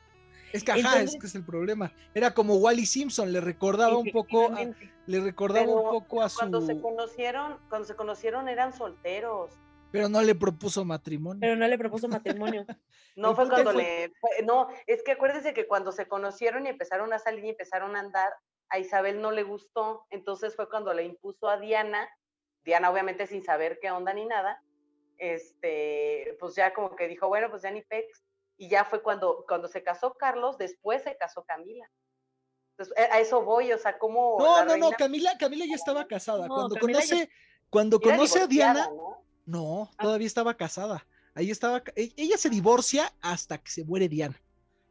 Es que ajá, Entonces- es que es el problema. Era como Wally Simpson, le recordaba un poco, a- le recordaba Pero un poco a Cuando se su, conocieron, cuando se conocieron eran solteros. pero no le propuso matrimonio. Pero no le propuso matrimonio. No fue cuando fue- le, fue- no, es que acuérdese que cuando se conocieron y empezaron a salir y empezaron a andar, a Isabel no le gustó, entonces fue cuando le impuso a Diana, Diana obviamente sin saber qué onda ni nada, este, pues ya como que dijo, bueno, pues ya ni pex, y ya fue cuando, cuando se casó Carlos, después se casó Camila. Entonces, a a eso voy, o sea, como... No, no, no, Camila, Camila ya estaba casada. No, cuando Camila ya- conoce, cuando era conoce a Diana, ¿no? no, Ah. todavía estaba casada. Ahí estaba, e- ella se divorcia hasta que se muere Diana.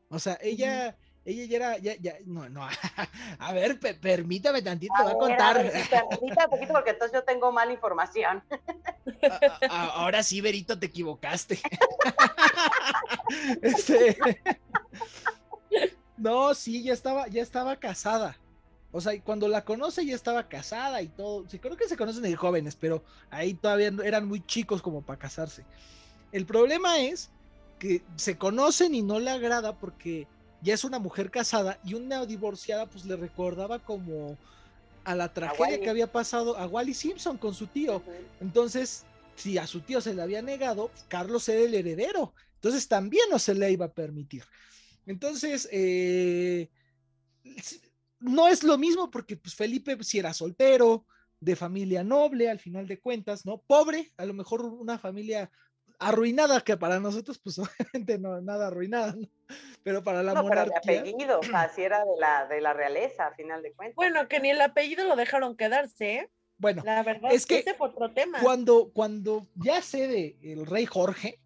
O sea, ella, ella ya era, ya, ya, no, no, a ver, permítame tantito, a voy a contar. A ver, permítame un poquito porque entonces yo tengo mala información. ahora sí, Berito, te equivocaste. este... No, sí, ya estaba, ya estaba casada. O sea, cuando la conoce ya estaba casada y todo. Sí, creo que se conocen de jóvenes, pero ahí todavía eran muy chicos como para casarse. El problema es que se conocen y no le agrada porque ya es una mujer casada y una divorciada pues le recordaba como a la tragedia que había pasado a Wally Simpson con su tío. Entonces, si a su tío se le había negado, Carlos era el heredero. Entonces también no se le iba a permitir. Entonces, eh, no es lo mismo porque pues, Felipe si era soltero, de familia noble, al final de cuentas, ¿no? Pobre, a lo mejor una familia arruinada, que para nosotros, pues obviamente no, nada arruinada, ¿no? Pero para la no, monarquía. Pero de apellido, o sea, si era de la, de la realeza, a final de cuentas. Bueno, que ni el apellido lo dejaron quedarse, ¿eh? Bueno, la verdad es que ese fue otro tema. Cuando, cuando ya cede el rey Jorge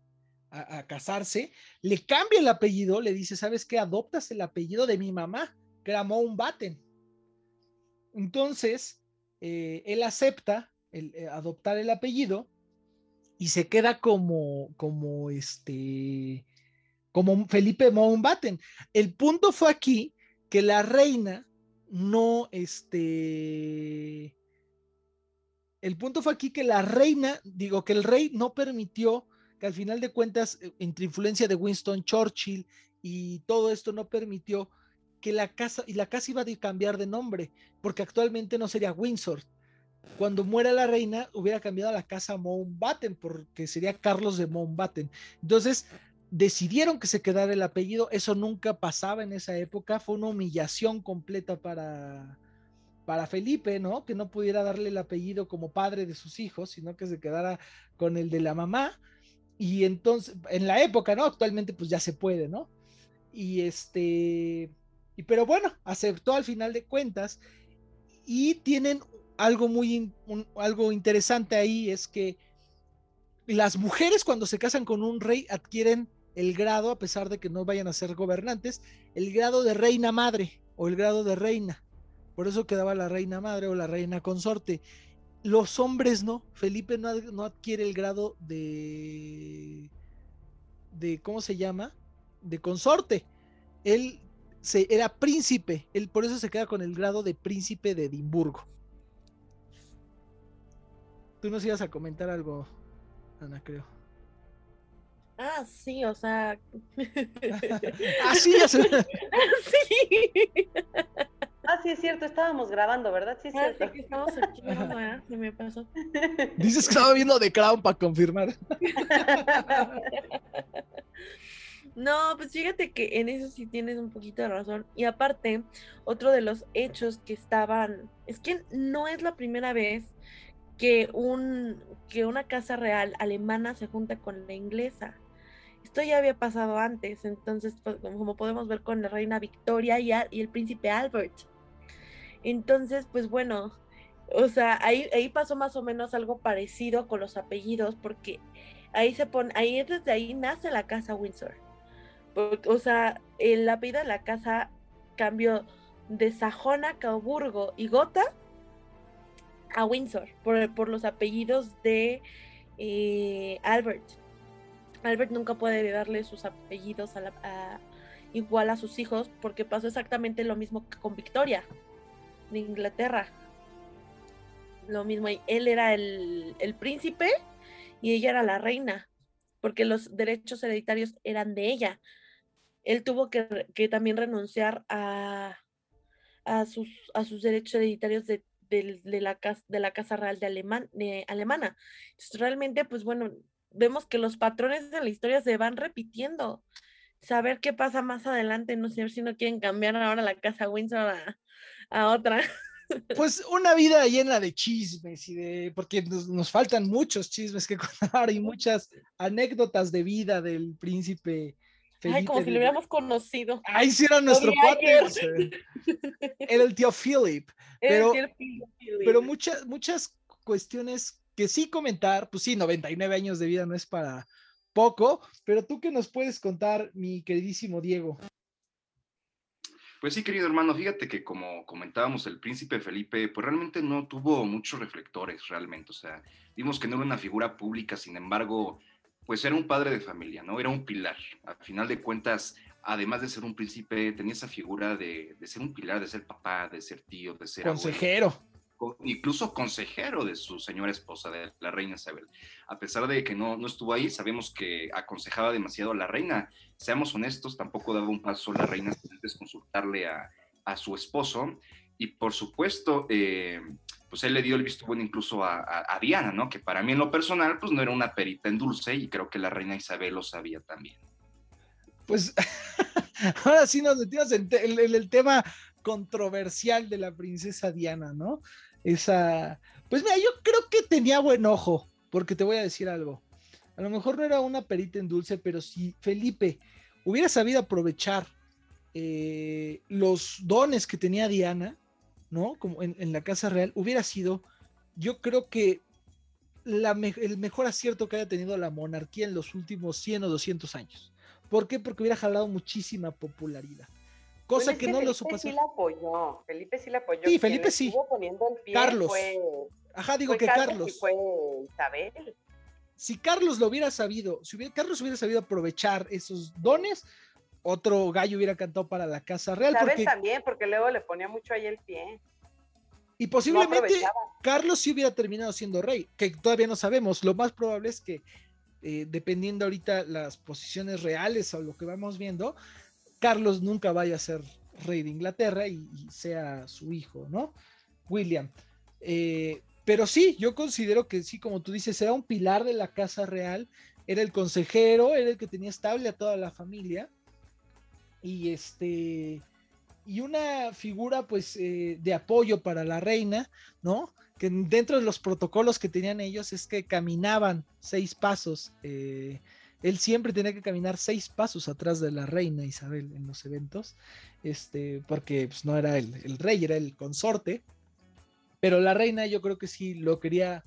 a, a, casarse, le cambia el apellido, le dice, ¿sabes qué? Adoptas el apellido de mi mamá que era Mountbatten. Entonces, eh, él acepta el, eh, adoptar el apellido y se queda como, como este, como Felipe Mountbatten. El punto fue aquí que la reina no, este, el punto fue aquí que la reina, digo que el rey no permitió que al final de cuentas, eh, entre influencia de Winston Churchill y todo esto no permitió que la casa, y la casa iba a cambiar de nombre, porque actualmente no sería Windsor. Cuando muera la reina, hubiera cambiado la casa Mountbatten, porque sería Carlos de Mountbatten. Entonces, decidieron que se quedara el apellido. Eso nunca pasaba en esa época. Fue una humillación completa para, para Felipe, ¿no? Que no pudiera darle el apellido como padre de sus hijos, sino que se quedara con el de la mamá. Y entonces, en la época, ¿no? Actualmente, pues ya se puede, ¿no? Y este, y pero bueno, aceptó al final de cuentas y tienen algo muy algo interesante ahí es que las mujeres cuando se casan con un rey adquieren el grado a pesar de que no vayan a ser gobernantes, el grado de reina madre o el grado de reina. Por eso quedaba la reina madre o la reina consorte. Los hombres no, Felipe no, no adquiere el grado de de ¿cómo se llama? de consorte. Él era príncipe, él por eso se queda con el grado de príncipe de Edimburgo. Tú nos ibas a comentar algo, Ana, creo. Ah, sí, o sea. ah, sí, ya sé. sí. Ah, sí, es cierto, estábamos grabando, ¿verdad? Sí, es ah, cierto. Sí, que estamos aquí, ¿verdad? Se me pasó. Dices que estaba viendo The Crown para confirmar. No, pues fíjate que en eso sí tienes un poquito de razón. Y aparte, otro de los hechos que estaban, es que no es la primera vez que, un, que una casa real alemana se junta con la inglesa. Esto ya había pasado antes, entonces, pues, como podemos ver con la reina Victoria y, el príncipe Albert. Entonces, pues bueno, o sea, ahí, ahí pasó más o menos algo parecido con los apellidos, porque ahí se pone, ahí desde ahí nace la casa Windsor o sea, el apellido de la casa cambió de Sajona, Coburgo y Gotha a Windsor por, los apellidos de eh, Albert. Albert nunca puede darle sus apellidos a igual a sus hijos porque pasó exactamente lo mismo que con Victoria de Inglaterra. Lo mismo, él era el, el príncipe y ella era la reina porque los derechos hereditarios eran de ella él tuvo que, también renunciar a, a, sus, a sus derechos hereditarios de, la, de la Casa Real de, Alemán, Alemana. realmente, pues bueno, vemos que los patrones de la historia se van repitiendo. Saber qué pasa más adelante, no sé si no quieren cambiar ahora la Casa Windsor a, otra. Pues una vida llena de chismes y de, porque nos, nos, faltan muchos chismes que contar y muchas anécdotas de vida del príncipe Ay, como si lo hubiéramos conocido. Ay, sí era nuestro cuate. Era el tío Philip. Pero, pero muchas, muchas cuestiones que sí comentar, pues sí, 99 años de vida no es para poco, pero tú qué nos puedes contar, mi queridísimo Diego. Pues sí, querido hermano, fíjate que como comentábamos, el príncipe Felipe, pues realmente no tuvo muchos reflectores, realmente. O sea, vimos que no era una figura pública, sin embargo, pues era un padre de familia, ¿no? Era un pilar. Al final de cuentas, además de ser un príncipe, tenía esa figura de, de ser un pilar, de ser papá, de ser tío, de ser consejero. Abuelo, incluso consejero de su señora esposa, de la reina Isabel. A pesar de que no, no estuvo ahí, sabemos que aconsejaba demasiado a la reina. Seamos honestos, tampoco daba un paso la reina antes consultarle a, a su esposo. Y por supuesto, eh, pues él le dio el visto bueno incluso a, Diana, ¿no? Que para mí en lo personal, pues no era una perita en dulce y creo que la reina Isabel lo sabía también. Pues ahora sí nos metimos en el tema controversial de la princesa Diana, ¿no? Esa, pues mira, yo creo que tenía buen ojo, porque te voy a decir algo. A lo mejor no era una perita en dulce, pero si Felipe hubiera sabido aprovechar eh, los dones que tenía Diana, ¿no? Como en, en, la Casa Real, hubiera sido, yo creo que la me el mejor acierto que haya tenido la monarquía en los últimos 100 o 200 años. ¿Por qué? Porque hubiera jalado muchísima popularidad. Cosa pues que, que, no Felipe lo supo. Sí la apoyó. Felipe sí la apoyó. Sí, Felipe sí. Pie Carlos. Fue, Ajá, digo fue que Carlos. Fue Isabel. Si Carlos lo hubiera sabido, si hubiera, Carlos hubiera sabido aprovechar esos dones, otro gallo hubiera cantado para la Casa Real. Isabel porque... también, porque luego le ponía mucho ahí el pie. Y posiblemente no Carlos sí hubiera terminado siendo rey, que todavía no sabemos. Lo más probable es que, eh, dependiendo ahorita las posiciones reales o lo que vamos viendo, Carlos nunca vaya a ser rey de Inglaterra y, y sea su hijo, ¿no? William. Eh, pero sí, yo considero que sí, como tú dices, era un pilar de la casa real, era el consejero, era el que tenía estable a toda la familia. Y este y una figura pues eh, de apoyo para la reina, ¿no? Que dentro de los protocolos que tenían ellos es que caminaban seis pasos. Eh, él siempre tenía que caminar seis pasos atrás de la reina Isabel en los eventos, este, porque pues, no era el, el, rey, era el consorte. Pero la reina yo creo que sí lo quería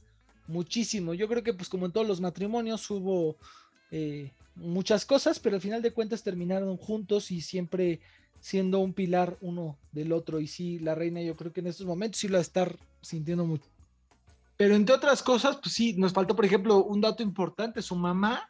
muchísimo. Yo creo que pues como en todos los matrimonios hubo eh, muchas cosas, pero al final de cuentas terminaron juntos y siempre siendo un pilar uno del otro. Y sí, la reina yo creo que en estos momentos sí lo va a estar sintiendo mucho. Pero entre otras cosas, pues sí, nos faltó, por ejemplo, un dato importante. Su mamá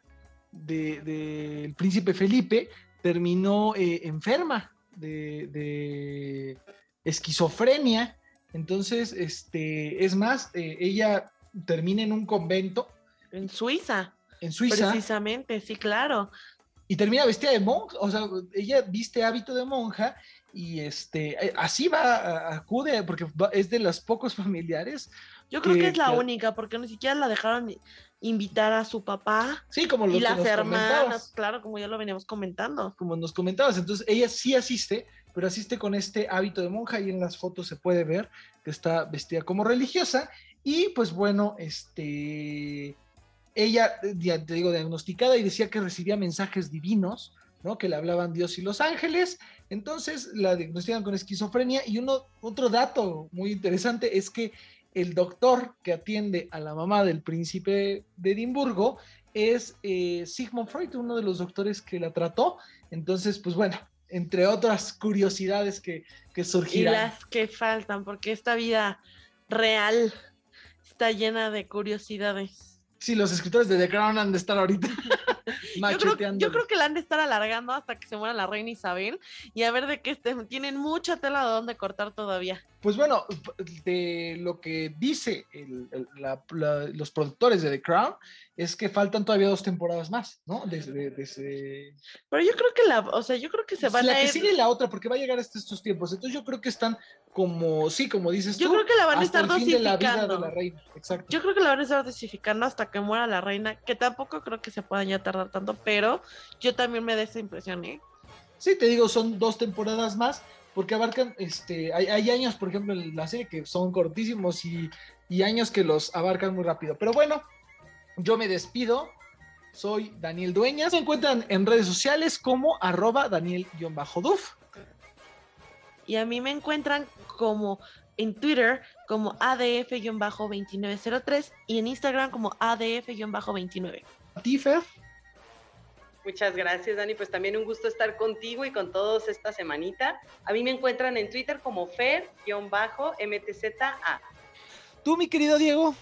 del de, de príncipe Felipe terminó eh, enferma de, esquizofrenia. Entonces, este, es más, eh, ella termina en un convento. En Suiza. En Suiza. Precisamente, sí, claro y termina vestida de monja, o sea, ella viste hábito de monja y este, así va, acude, porque es de los pocos familiares. Yo creo que, que es la que... única, porque ni siquiera la dejaron invitar a su papá. Sí, como lo Y las hermanas, claro, como ya lo veníamos comentando. Como nos comentabas, entonces ella sí asiste, pero asiste con este hábito de monja y en las fotos se puede ver que está vestida como religiosa. Y pues bueno, este ella, ya te digo, diagnosticada y decía que recibía mensajes divinos, ¿no? Que le hablaban Dios y los ángeles. Entonces la diagnostican con esquizofrenia. Y uno, otro dato muy interesante es que el doctor que atiende a la mamá del príncipe de Edimburgo es eh, Sigmund Freud, uno de los doctores que la trató. Entonces, pues bueno, entre otras curiosidades que, que. Y las que faltan, porque esta vida real está llena de curiosidades. Sí, los escritores de The Crown han de estar ahorita yo, creo, yo creo, que la han de estar alargando hasta que se muera la reina Isabel y a ver de qué tienen mucha tela de dónde cortar todavía. Pues bueno, de lo que dice el, el, la, la, los productores de The Crown es que faltan todavía dos temporadas más, ¿no? Desde, desde... Pero yo creo que la, o sea, yo creo que se van la a que ir... sigue la otra porque va a llegar hasta estos tiempos. Entonces yo creo que están como, sí, como dices yo tú. creo que la van a estar fin de la vida dosificando. de la reina. Exacto. Yo creo que la van a estar dosificando hasta que muera la reina, que tampoco creo que se pueda ya tardar tanto, pero yo también me da esa impresión, ¿eh? Sí, te digo, son dos temporadas más, porque abarcan, este, hay, hay años, por ejemplo, en la serie que son cortísimos y, y años que los abarcan muy rápido. Pero bueno, yo me despido. Soy Daniel Dueñas. Se encuentran en redes sociales como arroba Daniel-Duf. Y a mí me encuentran como en Twitter como ADF-2903 y en Instagram como ADF-29. ¿Tifer? Muchas gracias, Dani. Pues también un gusto estar contigo y con todos esta semanita. A mí me encuentran en Twitter como Fer-MTZA. Tú, mi querido Diego.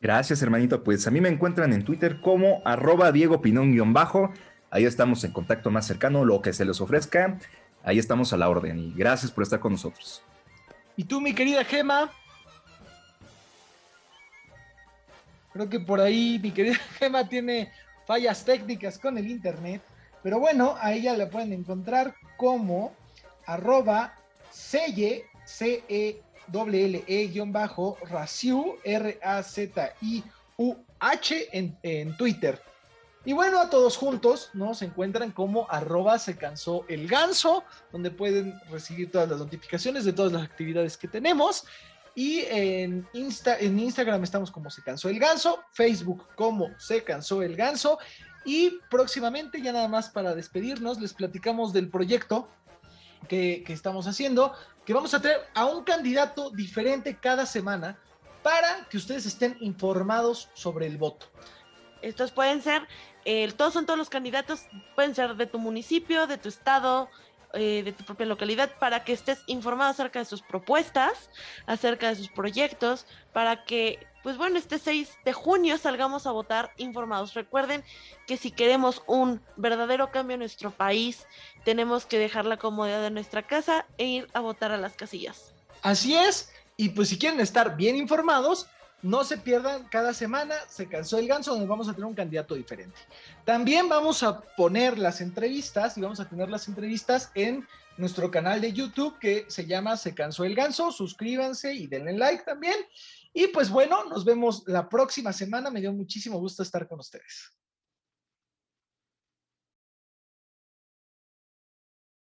Gracias, hermanito. Pues a mí me encuentran en Twitter como arroba Diego Pinón-bajo. Ahí estamos en contacto más cercano, lo que se les ofrezca. Ahí estamos a la orden y gracias por estar con nosotros. ¿Y tú, mi querida Gema? Creo que por ahí mi querida Gema tiene fallas técnicas con el internet, pero bueno, a ella la pueden encontrar como arroba selle, c e l e bajo raciu r a z i u h en, en Twitter. Y bueno, a todos juntos nos encuentran como arroba se cansó el ganso, donde pueden recibir todas las notificaciones de todas las actividades que tenemos. Y en, Insta, en Instagram estamos como se cansó el ganso, Facebook como se cansó el ganso. Y próximamente, ya nada más para despedirnos, les platicamos del proyecto que, que estamos haciendo, que vamos a traer a un candidato diferente cada semana para que ustedes estén informados sobre el voto. Estos pueden ser todos son todos los candidatos, pueden ser de tu municipio, de tu estado, eh, de tu propia localidad, para que estés informado acerca de sus propuestas, acerca de sus proyectos, para que, pues bueno, este 6 de junio salgamos a votar informados. Recuerden que si queremos un verdadero cambio en nuestro país, tenemos que dejar la comodidad de nuestra casa e ir a votar a las casillas. Así es, y pues si quieren estar bien informados, no se pierdan cada semana, se cansó el ganso, donde vamos a tener un candidato diferente. También vamos a poner las entrevistas y vamos a tener las entrevistas en nuestro canal de YouTube que se llama Se cansó el ganso. Suscríbanse y denle like también. Y pues bueno, nos vemos la próxima semana. Me dio muchísimo gusto estar con ustedes.